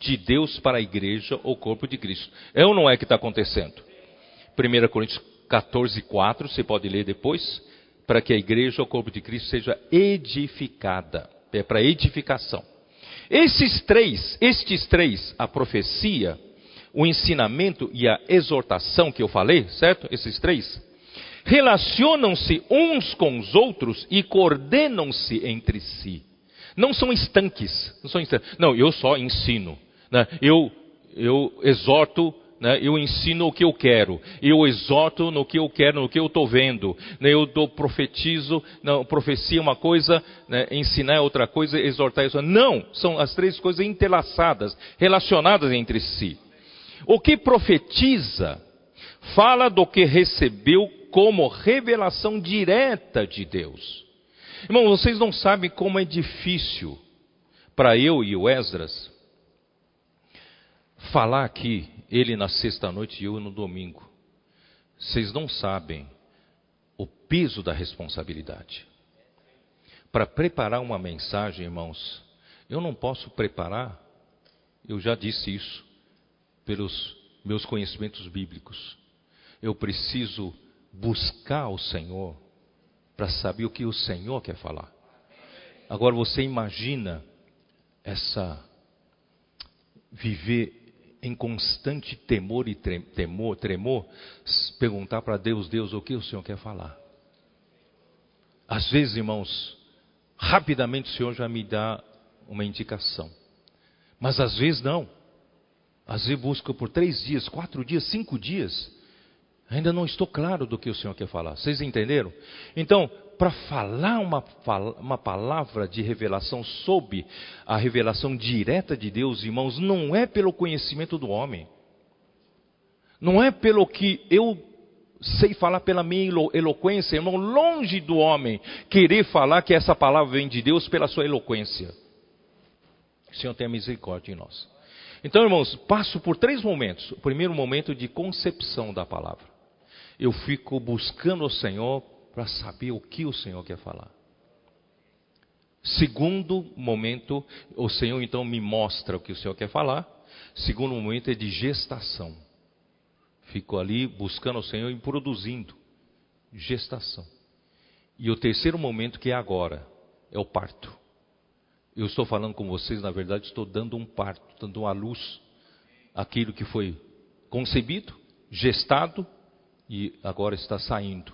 de Deus para a igreja, o corpo de Cristo. É ou não é que está acontecendo? 1 Coríntios 14, 4, você pode ler depois, para que a igreja, o corpo de Cristo, seja edificada. É para edificação. Esses três, estes três, a profecia, o ensinamento e a exortação que eu falei, certo? Esses três, relacionam-se uns com os outros e coordenam-se entre si. Não são estanques. Não, são estanques. não eu só ensino. Né? Eu, eu exorto né, eu ensino o que eu quero, eu exorto no que eu quero, no que eu estou vendo, né, eu dou, profetizo, não, profecia uma coisa, né, ensinar é outra coisa, exortar é outra. Não, são as três coisas entrelaçadas, relacionadas entre si. O que profetiza fala do que recebeu como revelação direta de Deus. Irmão, vocês não sabem como é difícil para eu e o Esdras falar aqui ele na sexta-noite e eu no domingo. Vocês não sabem o peso da responsabilidade. Para preparar uma mensagem, irmãos, eu não posso preparar, eu já disse isso, pelos meus conhecimentos bíblicos. Eu preciso buscar o Senhor para saber o que o Senhor quer falar. Agora você imagina essa viver em constante temor e temor, tremor, perguntar para Deus, Deus, o que o Senhor quer falar? Às vezes, irmãos, rapidamente o Senhor já me dá uma indicação. Mas às vezes não. Às vezes busco por três dias, quatro dias, cinco dias. Ainda não estou claro do que o Senhor quer falar. Vocês entenderam? Então, para falar uma, uma palavra de revelação sob a revelação direta de Deus, irmãos, não é pelo conhecimento do homem, não é pelo que eu sei falar pela minha eloquência, irmão, longe do homem querer falar que essa palavra vem de Deus pela sua eloquência. O Senhor tenha misericórdia em nós. Então, irmãos, passo por três momentos. O primeiro momento de concepção da palavra. Eu fico buscando o Senhor para saber o que o Senhor quer falar. Segundo momento, o Senhor então me mostra o que o Senhor quer falar. Segundo momento é de gestação. Fico ali buscando o Senhor e produzindo gestação. E o terceiro momento que é agora, é o parto. Eu estou falando com vocês, na verdade, estou dando um parto, dando uma luz aquilo que foi concebido, gestado e agora está saindo.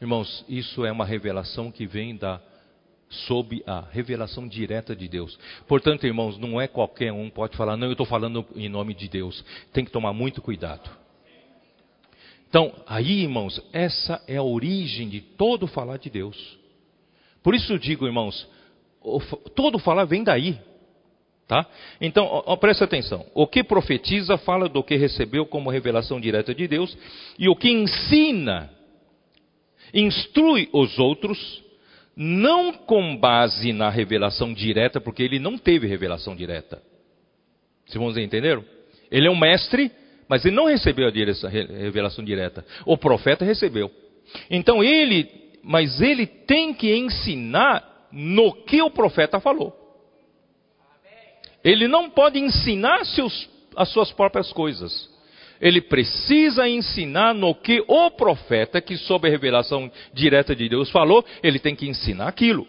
Irmãos, isso é uma revelação que vem da sob a revelação direta de Deus. Portanto, irmãos, não é qualquer um pode falar, não, eu estou falando em nome de Deus. Tem que tomar muito cuidado. Então, aí, irmãos, essa é a origem de todo falar de Deus. Por isso digo, irmãos, todo falar vem daí. Tá? Então, ó, ó, presta atenção. O que profetiza fala do que recebeu como revelação direta de Deus, e o que ensina, instrui os outros não com base na revelação direta, porque ele não teve revelação direta. Se vamos entender? Ele é um mestre, mas ele não recebeu a revelação direta. O profeta recebeu. Então ele, mas ele tem que ensinar no que o profeta falou. Ele não pode ensinar seus, as suas próprias coisas ele precisa ensinar no que o profeta, que sob a revelação direta de Deus falou, ele tem que ensinar aquilo.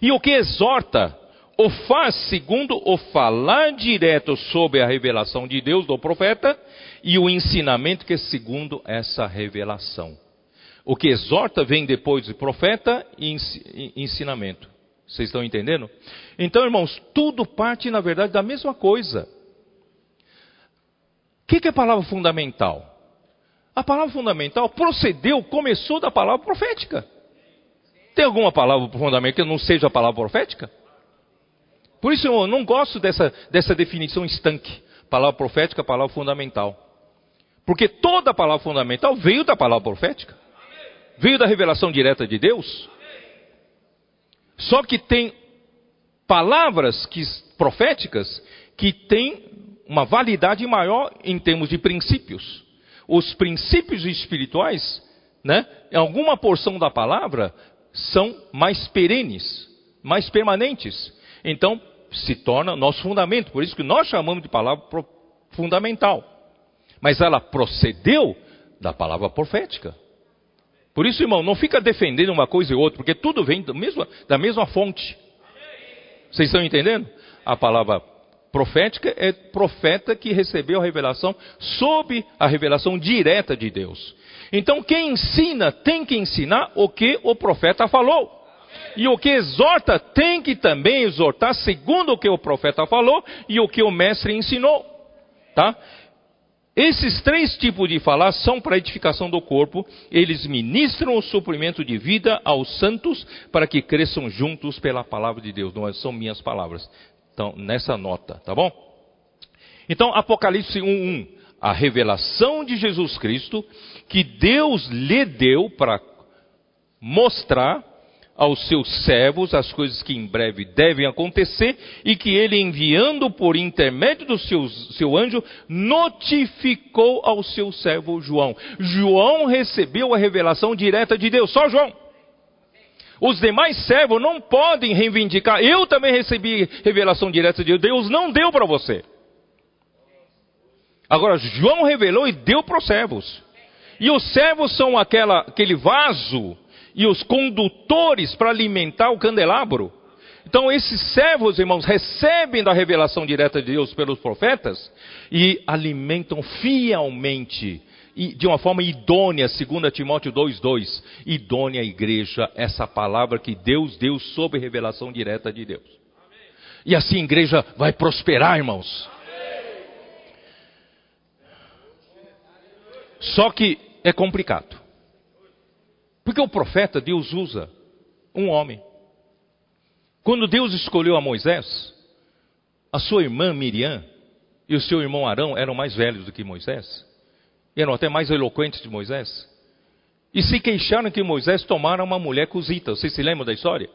E o que exorta, o faz segundo o falar direto sobre a revelação de Deus do profeta e o ensinamento que é segundo essa revelação. O que exorta vem depois do profeta e ensinamento. Vocês estão entendendo? Então, irmãos, tudo parte, na verdade, da mesma coisa. O que, que é a palavra fundamental? A palavra fundamental procedeu, começou da palavra profética. Tem alguma palavra fundamental que não seja a palavra profética? Por isso eu não gosto dessa, dessa definição estanque. Palavra profética, palavra fundamental. Porque toda palavra fundamental veio da palavra profética. Veio da revelação direta de Deus. Só que tem palavras que, proféticas que têm uma validade maior em termos de princípios. Os princípios espirituais, né, em alguma porção da palavra, são mais perenes, mais permanentes. Então, se torna nosso fundamento. Por isso que nós chamamos de palavra fundamental. Mas ela procedeu da palavra profética. Por isso, irmão, não fica defendendo uma coisa e outra, porque tudo vem da mesma, da mesma fonte. Vocês estão entendendo? A palavra profética é profeta que recebeu a revelação sob a revelação direta de Deus. Então quem ensina tem que ensinar o que o profeta falou. E o que exorta tem que também exortar segundo o que o profeta falou e o que o mestre ensinou. Tá? Esses três tipos de falar são para edificação do corpo, eles ministram o suprimento de vida aos santos para que cresçam juntos pela palavra de Deus. Não são minhas palavras, então, nessa nota, tá bom? Então, Apocalipse 1:1, a revelação de Jesus Cristo que Deus lhe deu para mostrar aos seus servos as coisas que em breve devem acontecer e que ele, enviando por intermédio do seu, seu anjo, notificou ao seu servo João. João recebeu a revelação direta de Deus, só João. Os demais servos não podem reivindicar. Eu também recebi revelação direta de Deus. Deus não deu para você. Agora, João revelou e deu para os servos. E os servos são aquela, aquele vaso e os condutores para alimentar o candelabro. Então, esses servos, irmãos, recebem da revelação direta de Deus pelos profetas e alimentam fielmente de uma forma idônea, 2 Timóteo 2,2. Idônea a igreja, essa palavra que Deus deu sob revelação direta de Deus. E assim a igreja vai prosperar, irmãos. Só que é complicado. Porque o profeta, Deus usa um homem. Quando Deus escolheu a Moisés, a sua irmã Miriam e o seu irmão Arão eram mais velhos do que Moisés. eram até mais eloquentes de Moisés, e se queixaram que Moisés tomara uma mulher cozita. Vocês se lembram da história?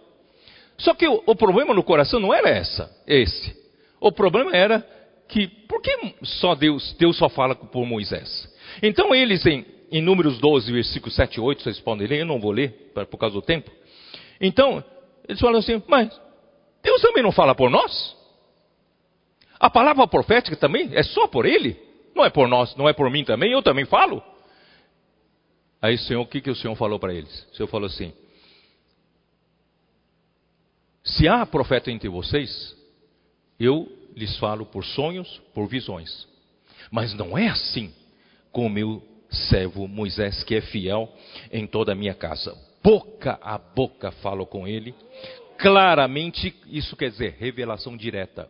Só que o, o problema no coração não era essa, esse. O problema era que, por que só Deus, Deus só fala por Moisés? Então eles, em, em Números 12, versículos 7 e 8, vocês podem ler, eu não vou ler por causa do tempo. Então, eles falam assim, mas Deus também não fala por nós? A palavra profética também é só por ele? Não é por nós, não é por mim também, eu também falo. Aí, Senhor, o que, que o Senhor falou para eles? O Senhor falou assim: Se há profeta entre vocês, eu lhes falo por sonhos, por visões. Mas não é assim com o meu servo Moisés, que é fiel em toda a minha casa. Boca a boca falo com ele. Claramente, isso quer dizer revelação direta.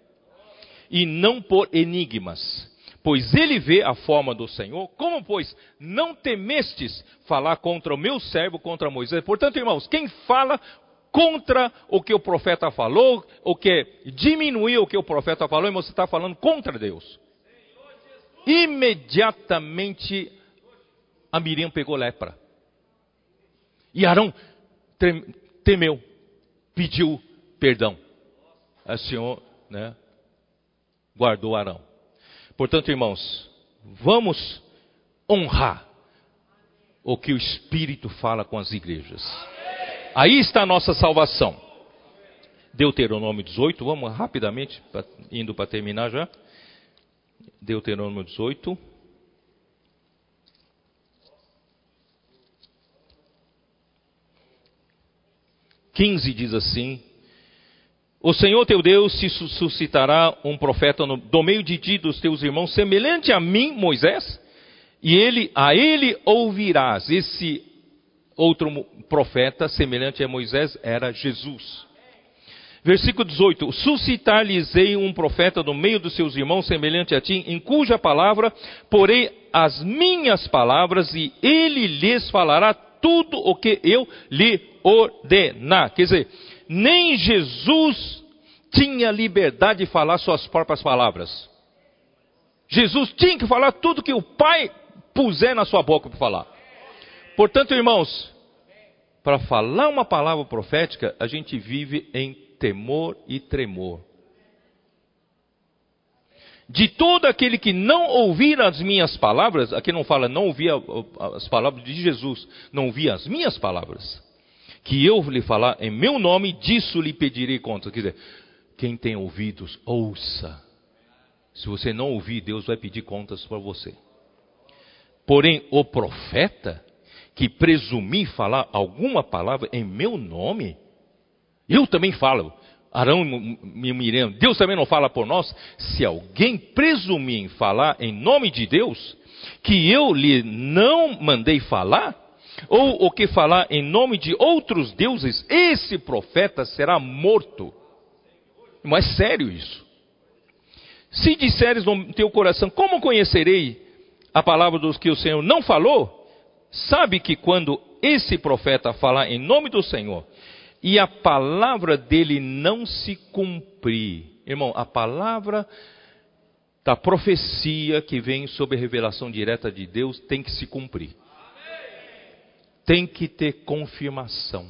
E não por enigmas. Pois ele vê a forma do Senhor. Como, pois, não temestes falar contra o meu servo, contra Moisés? Portanto, irmãos, quem fala contra o que o profeta falou, o que diminuiu o que o profeta falou, e você está falando contra Deus. Imediatamente a Miriam pegou lepra. E Arão temeu, pediu perdão. O Senhor né, guardou Arão. Portanto, irmãos, vamos honrar o que o Espírito fala com as igrejas. Aí está a nossa salvação. Deuteronômio 18, vamos rapidamente, indo para terminar já. Deuteronômio 18. Quinze diz assim: O Senhor teu Deus se suscitará um profeta no, do meio de ti dos teus irmãos, semelhante a mim, Moisés, e ele a ele ouvirás. Esse outro profeta semelhante a Moisés era Jesus. Versículo 18: Suscitar-lhes-ei um profeta no meio dos seus irmãos, semelhante a ti, em cuja palavra porei as minhas palavras, e ele lhes falará tudo o que eu lhe ordenar. Quer dizer, nem Jesus tinha liberdade de falar suas próprias palavras. Jesus tinha que falar tudo que o Pai puser na sua boca para falar. Portanto, irmãos, para falar uma palavra profética, a gente vive em temor e tremor. De todo aquele que não ouvir as minhas palavras, aqui não fala não ouvir as palavras de Jesus, não ouvir as minhas palavras, que eu lhe falar em meu nome, disso lhe pedirei conta. Quer dizer, quem tem ouvidos, ouça. Se você não ouvir, Deus vai pedir contas para você. Porém, o profeta, que presumir falar alguma palavra em meu nome, eu também falo. Arão e Miriam, Deus também não fala por nós. Se alguém presumir falar em nome de Deus, que eu lhe não mandei falar, ou o que falar em nome de outros deuses, esse profeta será morto. Mas é sério isso. Se disseres no teu coração, como conhecerei a palavra dos que o Senhor não falou? sabe que quando esse profeta falar em nome do Senhor e a palavra dele não se cumprir, irmão, a palavra da profecia que vem sob a revelação direta de Deus tem que se cumprir. Tem que ter confirmação.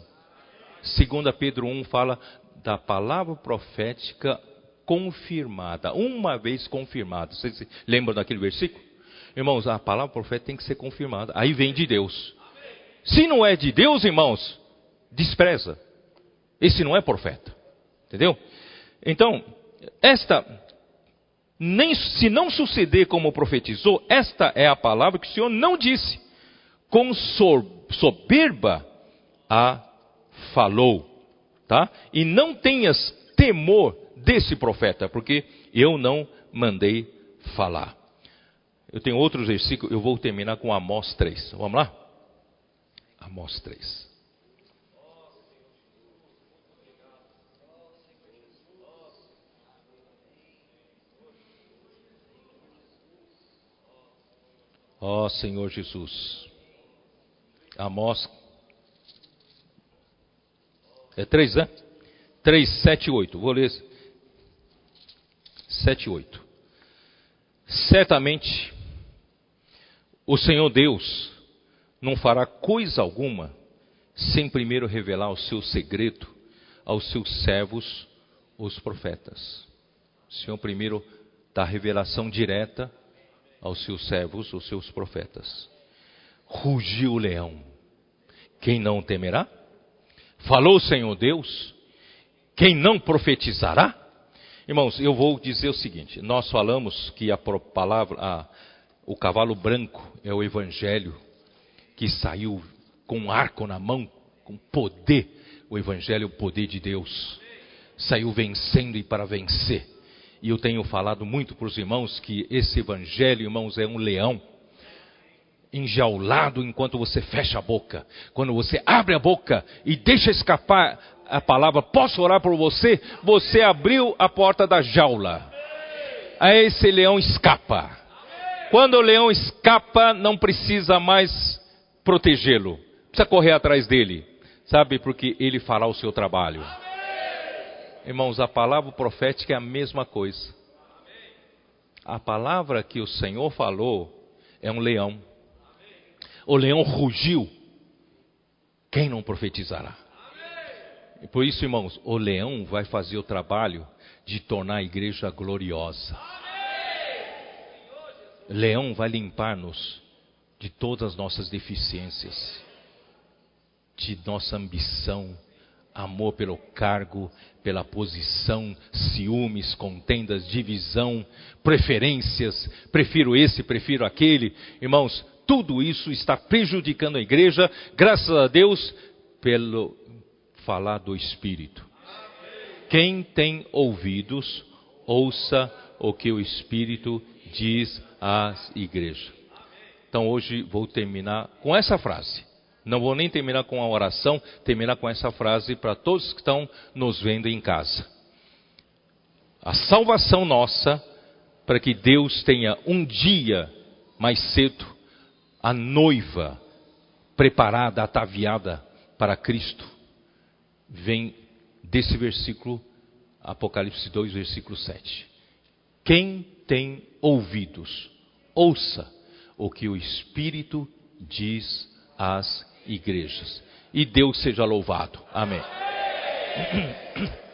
Segunda Pedro 1 fala da palavra profética confirmada, uma vez confirmada. Vocês lembram daquele versículo? Irmãos, a palavra profética tem que ser confirmada. Aí vem de Deus. Se não é de Deus, irmãos, despreza. Esse não é profeta. Entendeu? Então, esta, nem se não suceder como profetizou, esta é a palavra que o Senhor não disse. Com soberba a falou. Tá? E não tenhas temor desse profeta, porque eu não mandei falar. Eu tenho outros versículos, eu vou terminar com Amós 3. Vamos lá? Amós 3. Ó oh, Senhor Jesus. Amós. É 3, né? 3, 7, 8. Vou ler. 7, 8. Certamente o Senhor Deus não fará coisa alguma sem primeiro revelar o seu segredo aos seus servos, os profetas. O Senhor primeiro dá revelação direta aos seus servos, os seus profetas. Rugiu o leão. Quem não temerá? Falou o Senhor Deus. Quem não profetizará? Irmãos, eu vou dizer o seguinte: nós falamos que a palavra, a, o cavalo branco é o evangelho que saiu com um arco na mão, com poder. O evangelho é o poder de Deus. Saiu vencendo e para vencer. E eu tenho falado muito para os irmãos que esse evangelho, irmãos, é um leão enjaulado enquanto você fecha a boca. Quando você abre a boca e deixa escapar a palavra, posso orar por você? Você abriu a porta da jaula. Aí esse leão escapa. Quando o leão escapa, não precisa mais protegê-lo. Precisa correr atrás dele. Sabe? Porque ele fará o seu trabalho. Irmãos, a palavra profética é a mesma coisa. A palavra que o Senhor falou é um leão. O leão rugiu. Quem não profetizará? E por isso, irmãos, o leão vai fazer o trabalho de tornar a igreja gloriosa. Leão vai limpar-nos de todas as nossas deficiências, de nossa ambição, amor pelo cargo, pela posição, ciúmes, contendas, divisão, preferências, prefiro esse, prefiro aquele. Irmãos, tudo isso está prejudicando a igreja, graças a Deus, pelo falar do Espírito. Quem tem ouvidos, ouça o que o Espírito diz às igrejas. Então hoje vou terminar com essa frase. Não vou nem terminar com a oração, terminar com essa frase para todos que estão nos vendo em casa. A salvação nossa, para que Deus tenha um dia mais cedo a noiva preparada, ataviada para Cristo, vem desse versículo, Apocalipse 2, versículo 7. Quem tem ouvidos, ouça o que o Espírito diz às igrejas. E Deus seja louvado. Amém.